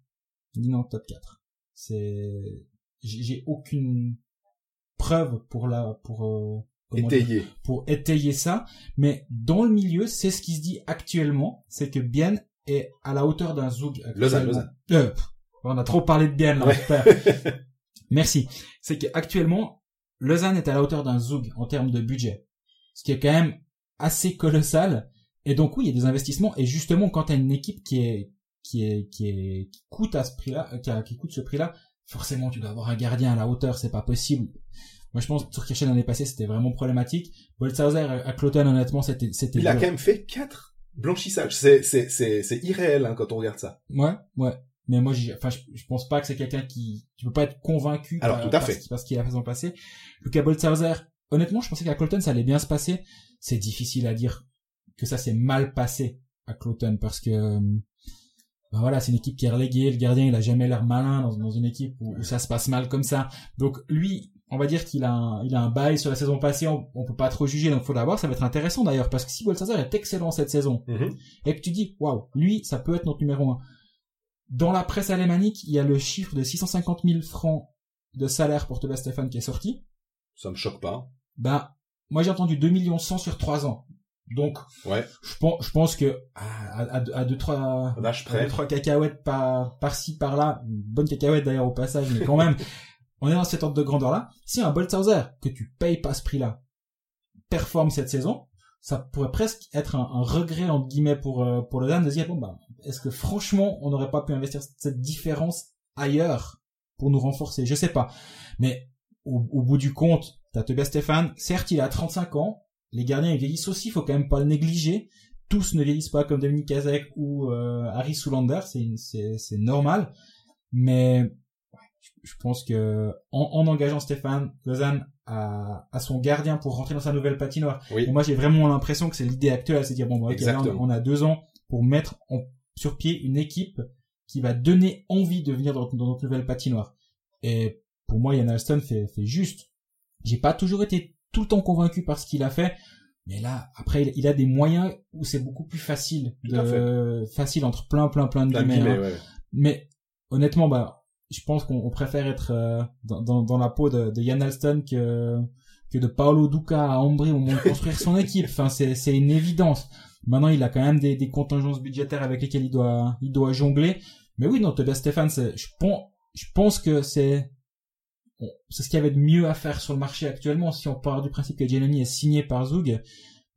Il me dit non top 4. C'est j'ai aucune preuve pour la pour euh, dire, Étayé. pour étayer ça, mais dans le milieu, c'est ce qui se dit actuellement, c'est que Bien est à la hauteur d'un Zoug. Lausanne, Lausanne. Euh, on a trop parlé de Bien là, Ouais. Merci. C'est qu'actuellement, Lausanne est à la hauteur d'un Zoug en termes de budget, ce qui est quand même assez colossal. Et donc oui, il y a des investissements. Et justement, quand tu as une équipe qui est qui est qui est qui coûte à ce prix-là, euh, qui, coûte ce prix-là, forcément tu dois avoir un gardien à la hauteur, c'est pas possible. Moi, je pense que Turkishen l'année passée, c'était vraiment problématique. Boltzhauser à à Cloton, honnêtement, c'était c'était Il a quand même fait quatre blanchissages. C'est c'est c'est c'est irréel hein, quand on regarde ça. Ouais, ouais. Mais moi, enfin, je, je pense pas que c'est quelqu'un qui, tu peux pas être convaincu Alors, par, tout à fait. ce qui- par ce qu'il a fait dans le passé. Lucas Boltzhauser, honnêtement, je pensais qu'à Cloton, ça allait bien se passer. C'est difficile à dire que ça s'est mal passé à Cloton parce que, euh, ben voilà, c'est une équipe qui est reléguée. Le gardien, il a jamais l'air malin dans, dans une équipe où, où ça se passe mal comme ça. Donc, lui, on va dire qu'il a un, il a un bail sur la saison passée. On, on peut pas trop juger, donc faudra voir. Ça va être intéressant d'ailleurs parce que si Boltzhauser est excellent cette saison, et que tu dis waouh lui ça peut être notre numéro un dans la presse alémanique il y a le chiffre de 650 000 francs de salaire pour Tobias Stéphane qui est sorti Ça me choque pas. Ben, moi j'ai entendu 2 millions 100 sur 3 ans. Donc, Ouais. je pense, je pense que à, à, à deux trois à deux, trois cacahuètes par par ci par là, une bonne cacahuète d'ailleurs au passage, mais quand même, on est dans cette ordre de grandeur là. Si un Boltzhauser que tu payes pas ce prix-là performe cette saison, ça pourrait presque être un, un regret entre guillemets pour euh, pour le Dan de se dire bon bah est-ce que franchement on n'aurait pas pu investir cette différence ailleurs pour nous renforcer? Je sais pas, mais au, au bout du compte, t'as Tobias Stéphane, certes il a 35 ans, les gardiens ils vieillissent aussi, faut quand même pas le négliger. Tous ne vieillissent pas comme Dominique Kazek ou euh, Harry Soulander, c'est normal, mais ouais, je, je pense que en, en engageant Stéphane, Lausanne a son gardien pour rentrer dans sa nouvelle patinoire. Oui. Et moi j'ai vraiment l'impression que c'est l'idée actuelle, c'est dire bon bah, là, on, a deux ans pour mettre en- sur pied une équipe qui va donner envie de venir dans, dans notre nouvelle patinoire. Et pour moi, Yann Alston fait, fait juste. J'ai pas toujours été tout le temps convaincu par ce qu'il a fait, mais là, après, il, a des moyens où c'est beaucoup plus facile, de, facile entre plein, plein, plein de guillemets, hein. ouais. Mais honnêtement, bah, je pense qu'on on préfère être euh, dans, dans, dans la peau de, de Yann Alston que que de Paolo Duca à Ambry au moment de construire son équipe. Enfin, c'est c'est une évidence. Maintenant, il a quand même des, des contingences budgétaires avec lesquelles il doit il doit jongler. Mais oui, non, Tobias Stéphane, c'est- je pense je pense que c'est c'est ce qu'il y avait de mieux à faire sur le marché actuellement. Si on part du principe que Giannini est signé par Zug,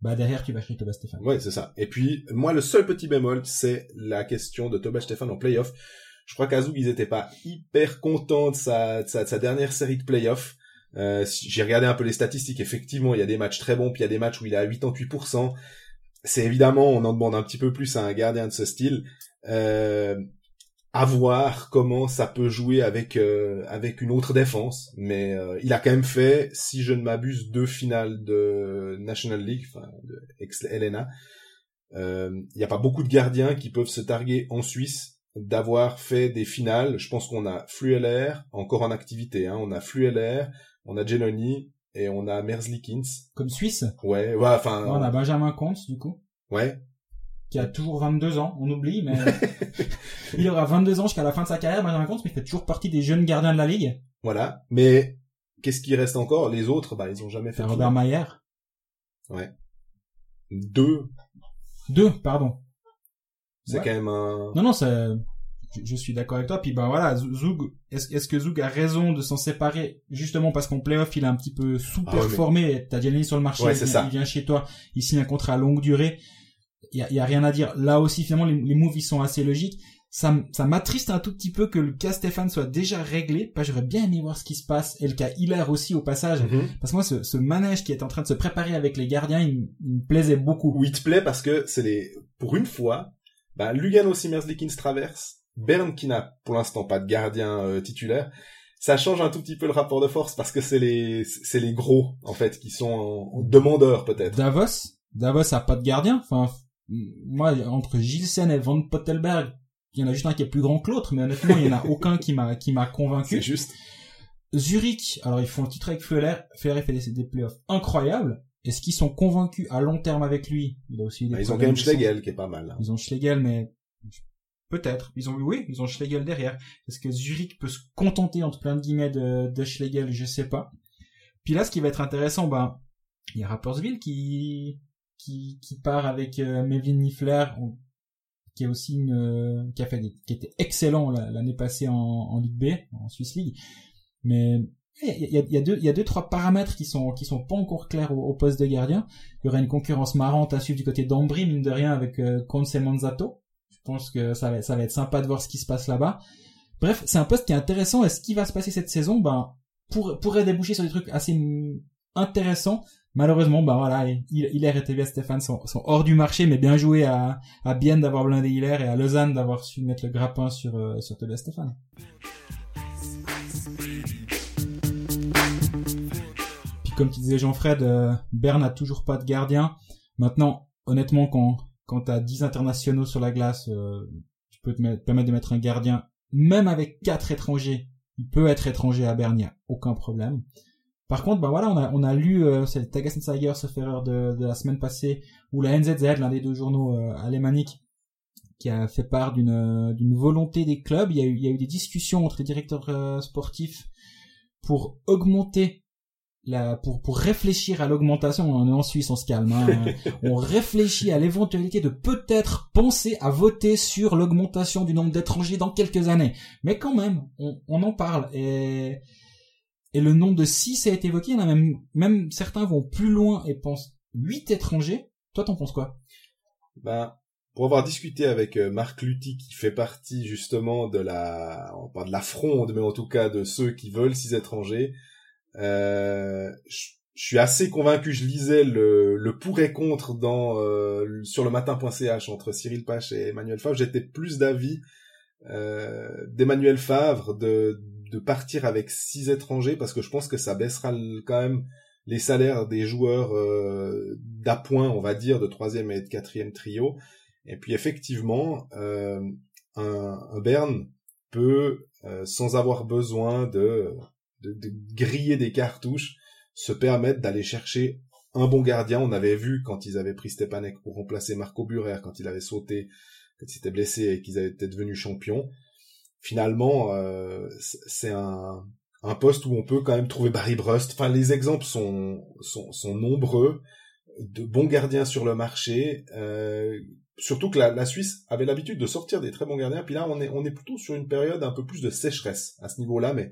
bah derrière tu vas chez Tobias Stéphane. Ouais, c'est ça. Et puis, moi, le seul petit bémol, c'est la question de Tobias Stefan en playoff. Je crois qu'à Zug, ils étaient pas hyper contents de sa, de sa, de sa dernière série de playoff. Euh, j'ai regardé un peu les statistiques. Effectivement, il y a des matchs très bons, puis il y a des matchs où il est à 88%. C'est évidemment, on en demande un petit peu plus à un gardien de ce style. Euh, à voir comment ça peut jouer avec euh, avec une autre défense, mais euh, il a quand même fait, si je ne m'abuse, deux finales de National League, enfin de ex LNA. Euh, Il n'y a pas beaucoup de gardiens qui peuvent se targuer en Suisse d'avoir fait des finales. Je pense qu'on a Flueller encore en activité. Hein. On a Flueller, on a Genoni et on a Merzlikins. Comme Suisse, Ouais, ouais, enfin, on a Benjamin Comte du coup. ouais, qui a toujours 22 ans, on oublie, mais il aura 22 ans jusqu'à la fin de sa carrière, Benjamin Comte, mais il fait toujours partie des jeunes gardiens de la ligue. voilà. Mais qu'est-ce qui reste encore? Les autres, bah, ils ont jamais fait. Robert. Mayer. Deux, Deux, pardon. c'est Ouais. quand même un. Non, non, c'est, je, je suis d'accord avec toi. Puis ben voilà, Z- Zug, est-ce que Zug a raison de s'en séparer justement parce qu'en playoff il a un petit peu sous-performé? T'as Giannini sur le marché, Ouais, il, c'est vient, ça. il vient chez toi, il signe un contrat à longue durée. Il y a, y a rien à dire. Là aussi, finalement, les, les moves ils sont assez logiques. Ça, ça m'attriste un tout petit peu que le cas Stéphane soit déjà réglé. Pas, j'aurais bien aimé voir ce qui se passe. Et le cas Hiller aussi au passage. Mhm. Parce que moi, ce, ce manège qui est en train de se préparer avec les gardiens, il, il me plaisait beaucoup. Où il te plaît parce que c'est les, pour une fois, bah, Lugano Simmerslikins traverse, Berne qui n'a pour l'instant pas de gardien euh, titulaire, ça change un tout petit peu le rapport de force parce que c'est les, c'est les gros, en fait, qui sont en, en demandeurs, peut-être. Davos, Davos a pas de gardien. Enfin, moi, entre Gilsen et Van Pottelberg, il y en a juste un qui est plus grand que l'autre, mais honnêtement, il y en a aucun qui m'a, qui m'a C'est convaincu. juste. Zurich, alors ils font le titre avec Fleuler. Fleuler fait des, des playoffs incroyables. Est-ce qu'ils sont convaincus à long terme avec lui? Il a aussi des Bah, ils ont quand même. Schlegel qui est pas mal. hein. Ils ont Schlegel, mais peut-être. Ils ont oui, ils ont Schlegel derrière. Est-ce que Zurich peut se contenter entre plein de guillemets de, de Schlegel? Je sais pas. Puis là, ce qui va être intéressant, ben, il y a Rappersville qui qui, part avec euh, on- qui est aussi une, euh, qui a fait des, qui était excellent la- l'année passée en, Ligue B, en Swiss League. Mais il y a, deux, il y a deux trois paramètres qui sont qui sont pas encore clairs au, poste de gardien. Il y aura une concurrence marrante à suivre du côté d'Ambry, mine de rien, avec euh, Conce Manzato. Je pense que ça va, ça va être sympa de voir ce qui se passe là-bas. Bref, c'est un poste qui est intéressant. Et ce qui va se passer cette saison, ben, pour, pourrait déboucher sur des trucs assez intéressants. Malheureusement, ben voilà, il- Hiller et TVA Stéphane sont, hors du marché, mais bien joué à, à Bienne d'avoir blindé Hiller et à Lausanne d'avoir su mettre le grappin sur, euh, sur Stéphane. Puis comme tu disais Jean-Fred, euh, Berne n'a toujours pas de gardien. Maintenant, honnêtement, quand, quand t'as 10 internationaux sur la glace, euh, tu peux te mettre- permettre de mettre un gardien, même avec quatre étrangers, il peut être étranger à Berne, y a aucun problème. Par contre, bah voilà, on a, on a lu, euh, c'est le sauf erreur de, de la semaine passée, où la NZZ, l'un des deux journaux euh, alémaniques, qui a fait part d'une euh, d'une volonté des clubs. Il y a eu, il y a eu des discussions entre les directeurs euh, sportifs pour augmenter la, pour, pour réfléchir à l'augmentation, on est en Suisse, on se calme, hein. on réfléchit à l'éventualité de peut-être penser à voter sur l'augmentation du nombre d'étrangers dans quelques années. Mais quand même, on, on en parle et, et le nombre de 6 a été évoqué, il y en a même, même certains vont plus loin et pensent 8 étrangers. Toi, t'en penses quoi? Ben, pour avoir discuté avec euh, Marc Lutti, qui fait partie justement de la, pas de la fronde, mais en tout cas de ceux qui veulent six étrangers, euh, je, suis assez convaincu. Je lisais le, le pour et contre dans euh, sur le matin.ch entre Cyril Pache et Emmanuel Favre. J'étais plus d'avis euh, d'Emmanuel Favre de, de partir avec six étrangers parce que je pense que ça baissera quand même les salaires des joueurs euh, d'appoint, on va dire, de troisième et de quatrième trio. Et puis effectivement, euh, un, Berne peut, euh, sans avoir besoin de griller des cartouches, se permettre d'aller chercher un bon gardien. On avait vu quand ils avaient pris Stepanek pour remplacer Marco Burer, quand il avait sauté, quand il s'était blessé et qu'ils avaient devenus champions. Finalement, euh, c'est un, un poste où on peut quand même trouver Barry Brust. Enfin, les exemples sont, sont, sont nombreux de bons gardiens sur le marché. Euh, surtout que la, la Suisse avait l'habitude de sortir des très bons gardiens. Puis là, on est, on est plutôt sur une période un peu plus de sécheresse à ce niveau-là, mais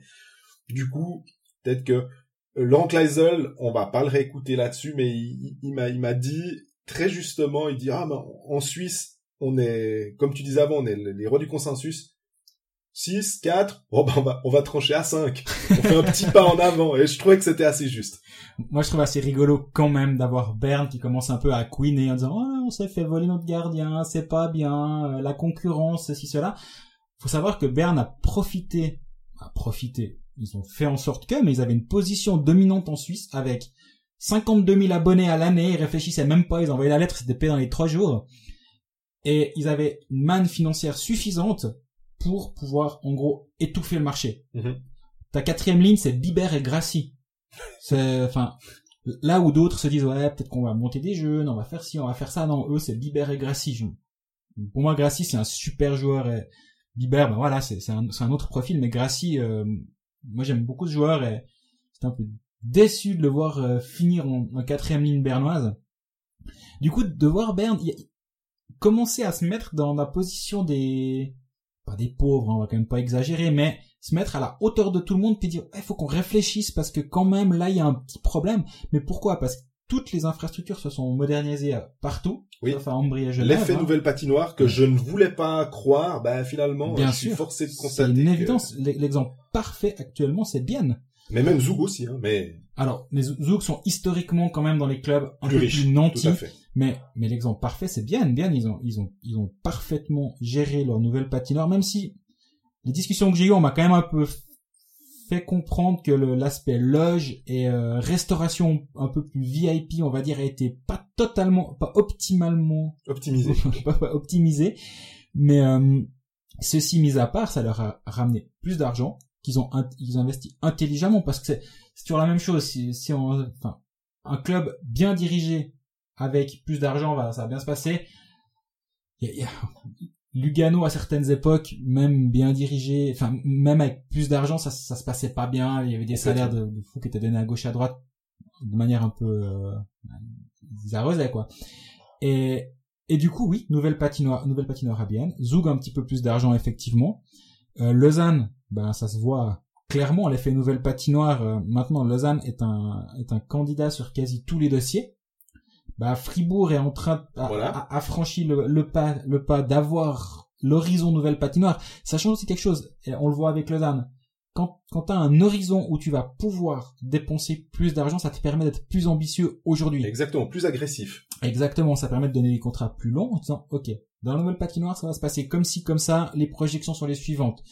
du coup, peut-être que Laurent Kleisel, on va pas le réécouter là-dessus, mais il, il m'a, dit très justement, il dit ah ben en Suisse, on est, comme tu disais avant, on est les rois du consensus. 6, 4, oh ben on va, on va trancher à 5. On fait un petit pas en avant, et je trouvais que c'était assez juste. Moi, je trouve assez rigolo quand même d'avoir Berne qui commence un peu à couiner en disant on s'est fait voler notre gardien, c'est pas bien, la concurrence, ceci, cela. Faut savoir que Berne a profité, a profité, ils ont fait en sorte que, mais ils avaient une position dominante en Suisse avec 52 000 abonnés à l'année, ils réfléchissaient même pas, ils envoyaient la lettre, c'était payé dans les trois jours. Et ils avaient une manne financière suffisante pour pouvoir, en gros, étouffer le marché. Mhm. Ta quatrième ligne, c'est Biber et Grassi. C'est, enfin, là où d'autres se disent, ouais, peut-être qu'on va monter des jeunes, on va faire ci, on va faire ça. Non, eux, c'est Biber et Grassi. Je- Pour moi, Grassi, c'est un super joueur et Biber, ben voilà, c'est, c'est un, c'est un autre profil, mais Grassi, euh, moi, j'aime beaucoup ce joueur et j'étais un peu déçu de le voir euh, finir en, en quatrième ligne bernoise. Du coup, de voir Berne y- commencer à se mettre dans la position des, pas des pauvres, hein, on va quand même pas exagérer, mais se mettre à la hauteur de tout le monde puis dire il faut qu'on réfléchisse parce que quand même là il y a un petit problème. Mais pourquoi? Parce que toutes les infrastructures se sont modernisées euh, partout, Oui. sauf à Ambry et Genève. L'effet hein. nouvelle patinoire que je ne voulais pas croire, ben finalement, Bien je suis sûr. forcé de C'est constater. une évidence. L'exemple parfait actuellement, c'est bien. Mais même Zoug aussi, hein, mais Alors, les Zouk sont historiquement quand même dans les clubs un plus peu plus nantis, tout à fait. mais mais l'exemple parfait, c'est bien. Bien, ils ont ils ont ils ont parfaitement géré leur nouvelle patinoire, même si les discussions que j'ai eues, on m'a quand même un peu fait comprendre que l'aspect loge et euh, restauration un peu plus VIP, on va dire, a été pas totalement, pas optimalement Optimisé. pas, pas optimisé. Mais euh, ceci mis à part, ça leur a ramené plus d'argent qu'ils ont ils ont investi intelligemment parce que c'est toujours la même chose. Si, un club bien dirigé avec plus d'argent, va, ça va bien se passer. Lugano à certaines époques, même bien dirigé, enfin même avec plus d'argent, ça, ça se passait pas bien. Il y avait des salaires de, de fous qui étaient donnés à gauche et à droite de manière un peu euh, quoi. Et et du coup, oui, nouvelle patinoire, nouvelle patinoire à Bienne. Zoug un petit peu plus d'argent, effectivement. Euh, Lausanne, ben, ça se voit clairement, l'effet nouvelle patinoire. euh, maintenant, Lausanne est un, est un candidat sur quasi tous les dossiers. Bah, Fribourg est en train, a, Voilà. a- a franchi le, le pas, le pas d'avoir l'horizon nouvelle patinoire. Ça change aussi quelque chose. On le voit avec Lausanne. Quand, quand t'as un horizon où tu vas pouvoir dépenser plus d'argent, ça te permet d'être plus ambitieux aujourd'hui. Exactement, plus agressif. Exactement, ça permet de donner des contrats plus longs en disant, ok, dans la nouvelle patinoire, ça va se passer comme ci, comme ça, les projections sont les suivantes.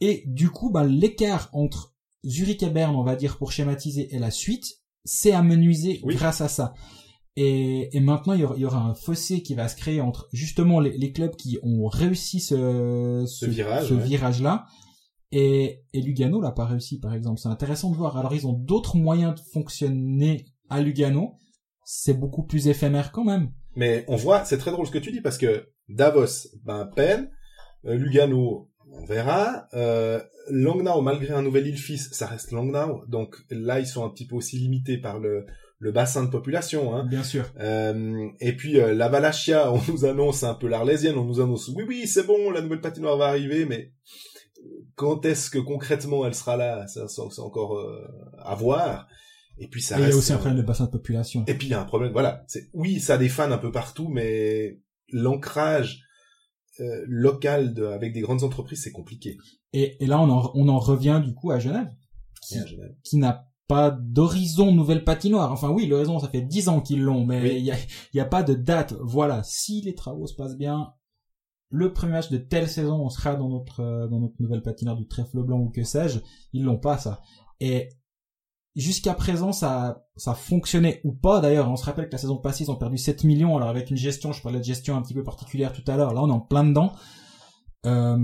Et du coup, bah, l'écart entre Zurich et Berne, on va dire pour schématiser, et la suite, c'est amenuisé Oui. grâce à ça. Et, et maintenant, il y, aura, un fossé qui va se créer entre justement les, les clubs qui ont réussi ce, ouais. virage-là. Et, et Lugano l'a pas réussi, par exemple. C'est intéressant de voir. Alors, ils ont d'autres moyens de fonctionner à Lugano. C'est beaucoup plus éphémère quand même. Mais on voit, c'est très drôle ce que tu dis parce que Davos, ben peine, euh, Lugano, on verra. Euh, Langnau, malgré un nouvel île-fils, ça reste Langnau. Donc là, ils sont un petit peu aussi limités par le, le bassin de population. Hein. Bien sûr. Euh, et puis euh, la Valachia, on nous annonce un peu l'arlésienne, on nous annonce oui oui c'est bon, la nouvelle patinoire va arriver, mais quand est-ce que concrètement elle sera là, ça c'est encore euh, à voir. Et puis ça Et il y reste, a aussi un euh, problème de bassin de population. Et puis il y a un problème, voilà. C'est oui, ça a des fans un peu partout, mais l'ancrage euh, local de, avec des grandes entreprises, c'est compliqué. Et, et là, on en, on en revient du coup à Genève, qui, n'a pas d'horizon nouvelle patinoire. Enfin oui, l'horizon, ça fait dix ans qu'ils l'ont, mais il Oui. y, a, il y a pas de date. Voilà, si les travaux se passent bien, le premier match de telle saison, on sera dans notre euh, dans notre nouvelle patinoire du trèfle blanc ou que sais-je. Ils l'ont pas ça. Et jusqu'à présent, ça ça fonctionnait ou pas. D'ailleurs, on se rappelle que la saison passée, ils ont perdu 7 millions. Alors avec une gestion, je parlais de gestion un petit peu particulière tout à l'heure. Là, on est en plein dedans. Euh,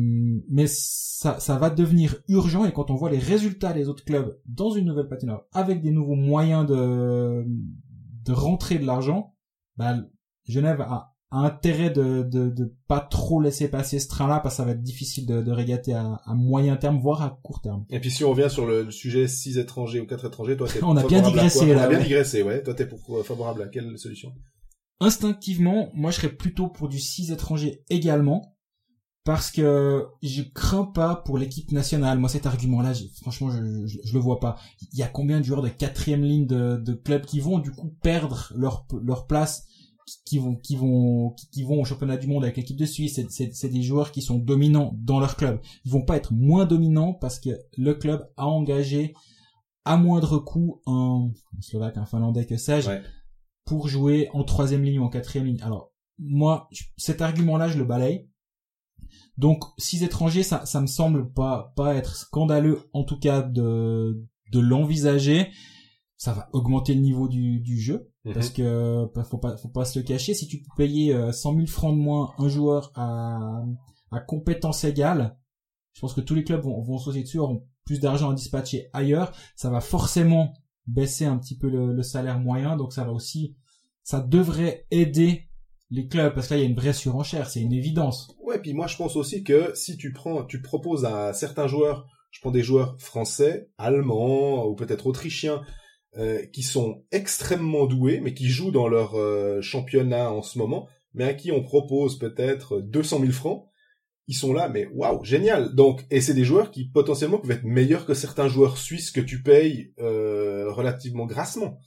mais ça, ça va devenir urgent et quand on voit les résultats des autres clubs dans une nouvelle patinoire avec des nouveaux moyens de de rentrer de l'argent, bah, Genève a, a intérêt de, de de pas trop laisser passer ce train-là parce que ça va être difficile de, de régater à, à moyen terme voire à court terme. Et puis si on revient sur le, le sujet 6 étrangers ou 4 étrangers, toi t'es On a bien digressé, quoi On là, a bien ouais. digressé, ouais. Toi t'es pour, euh, favorable à quelle solution? Instinctivement, moi je serais plutôt pour du 6 étrangers également parce que je crains pas pour l'équipe nationale. Moi, cet argument-là, franchement, je, je, je le vois pas. Il y a combien de joueurs de quatrième ligne de, de clubs qui vont du coup perdre leur leur place, qui, vont qui vont qui, vont au championnat du monde avec l'équipe de Suisse. C'est- C'est c'est des joueurs qui sont dominants dans leur club. Ils vont pas être moins dominants parce que le club a engagé à moindre coût un, Slovaque, un Finlandais, que sais-je, Ouais. pour jouer en troisième ligne ou en quatrième ligne. Alors moi, cet argument-là, je le balaye. Donc, six étrangers, ça, ça me semble pas pas être scandaleux, en tout cas de de l'envisager. Ça va augmenter le niveau du, du jeu parce que bah, faut pas faut pas se le cacher. Si tu peux payer euh, 100 000 francs de moins un joueur à à compétence égale, je pense que tous les clubs vont vont sauter dessus, auront plus d'argent à dispatcher ailleurs. Ça va forcément baisser un petit peu le, le salaire moyen, donc ça va aussi ça devrait aider les clubs parce que là il y a une vraie surenchère, c'est une évidence. Ouais, puis moi je pense aussi que si tu prends, tu proposes à certains joueurs, je prends des joueurs français, allemands ou peut-être autrichiens, euh, qui sont extrêmement doués, mais qui jouent dans leur euh, championnat en ce moment, mais à qui on propose peut-être 200 000 francs, ils sont là, mais waouh, génial. Donc, et c'est des joueurs qui potentiellement peuvent être meilleurs que certains joueurs suisses que tu payes euh, relativement grassement.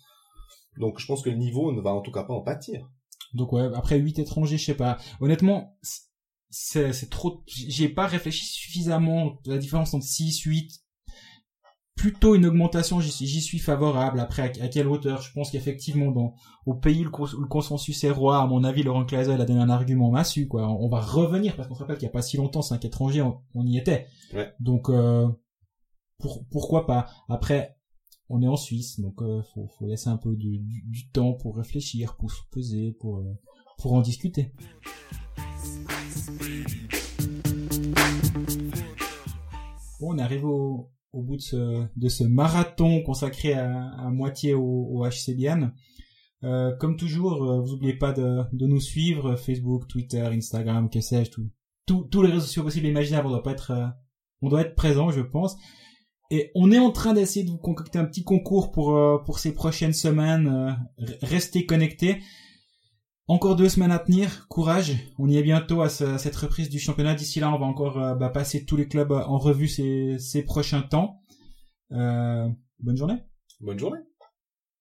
Donc, je pense que le niveau ne va en tout cas pas en pâtir. Donc ouais, après huit étrangers, je sais pas. Honnêtement, c'est c'est trop j'ai pas réfléchi suffisamment à la différence entre 6 8 plutôt une augmentation, j'y suis, suis favorable. Après, à, à quelle hauteur? Je pense qu'effectivement, dans au pays où le, cons- où le consensus est roi, à mon avis, Laurent Clazel a donné un argument massu. Quoi. On, on va revenir parce qu'on se rappelle qu'il y a pas si longtemps, cinq étrangers, on, on y était. Ouais. Donc euh, pour, pourquoi pas? Après, on est en Suisse, donc euh, faut, faut laisser un peu du, du, du temps pour réfléchir, pour se peser, pour euh, pour en discuter. Bon, on arrive au, au bout de ce, de ce marathon consacré à, à moitié au, au. Euh, comme toujours, euh, vous n'oubliez pas de, de nous suivre, Facebook, Twitter, Instagram, que sais-je, tout, tous les réseaux sociaux possibles et imaginables, on doit pas être, euh, on doit être présent, je pense. Et on est en train d'essayer de vous concocter un petit concours pour euh, pour ces prochaines semaines. euh, restez connectés. Encore deux semaines à tenir. Courage. On y est bientôt à, ce- à cette reprise du championnat. D'ici là, on va encore euh, bah, passer tous les clubs en revue ces, ces prochains temps. Euh, bonne journée. Bonne journée.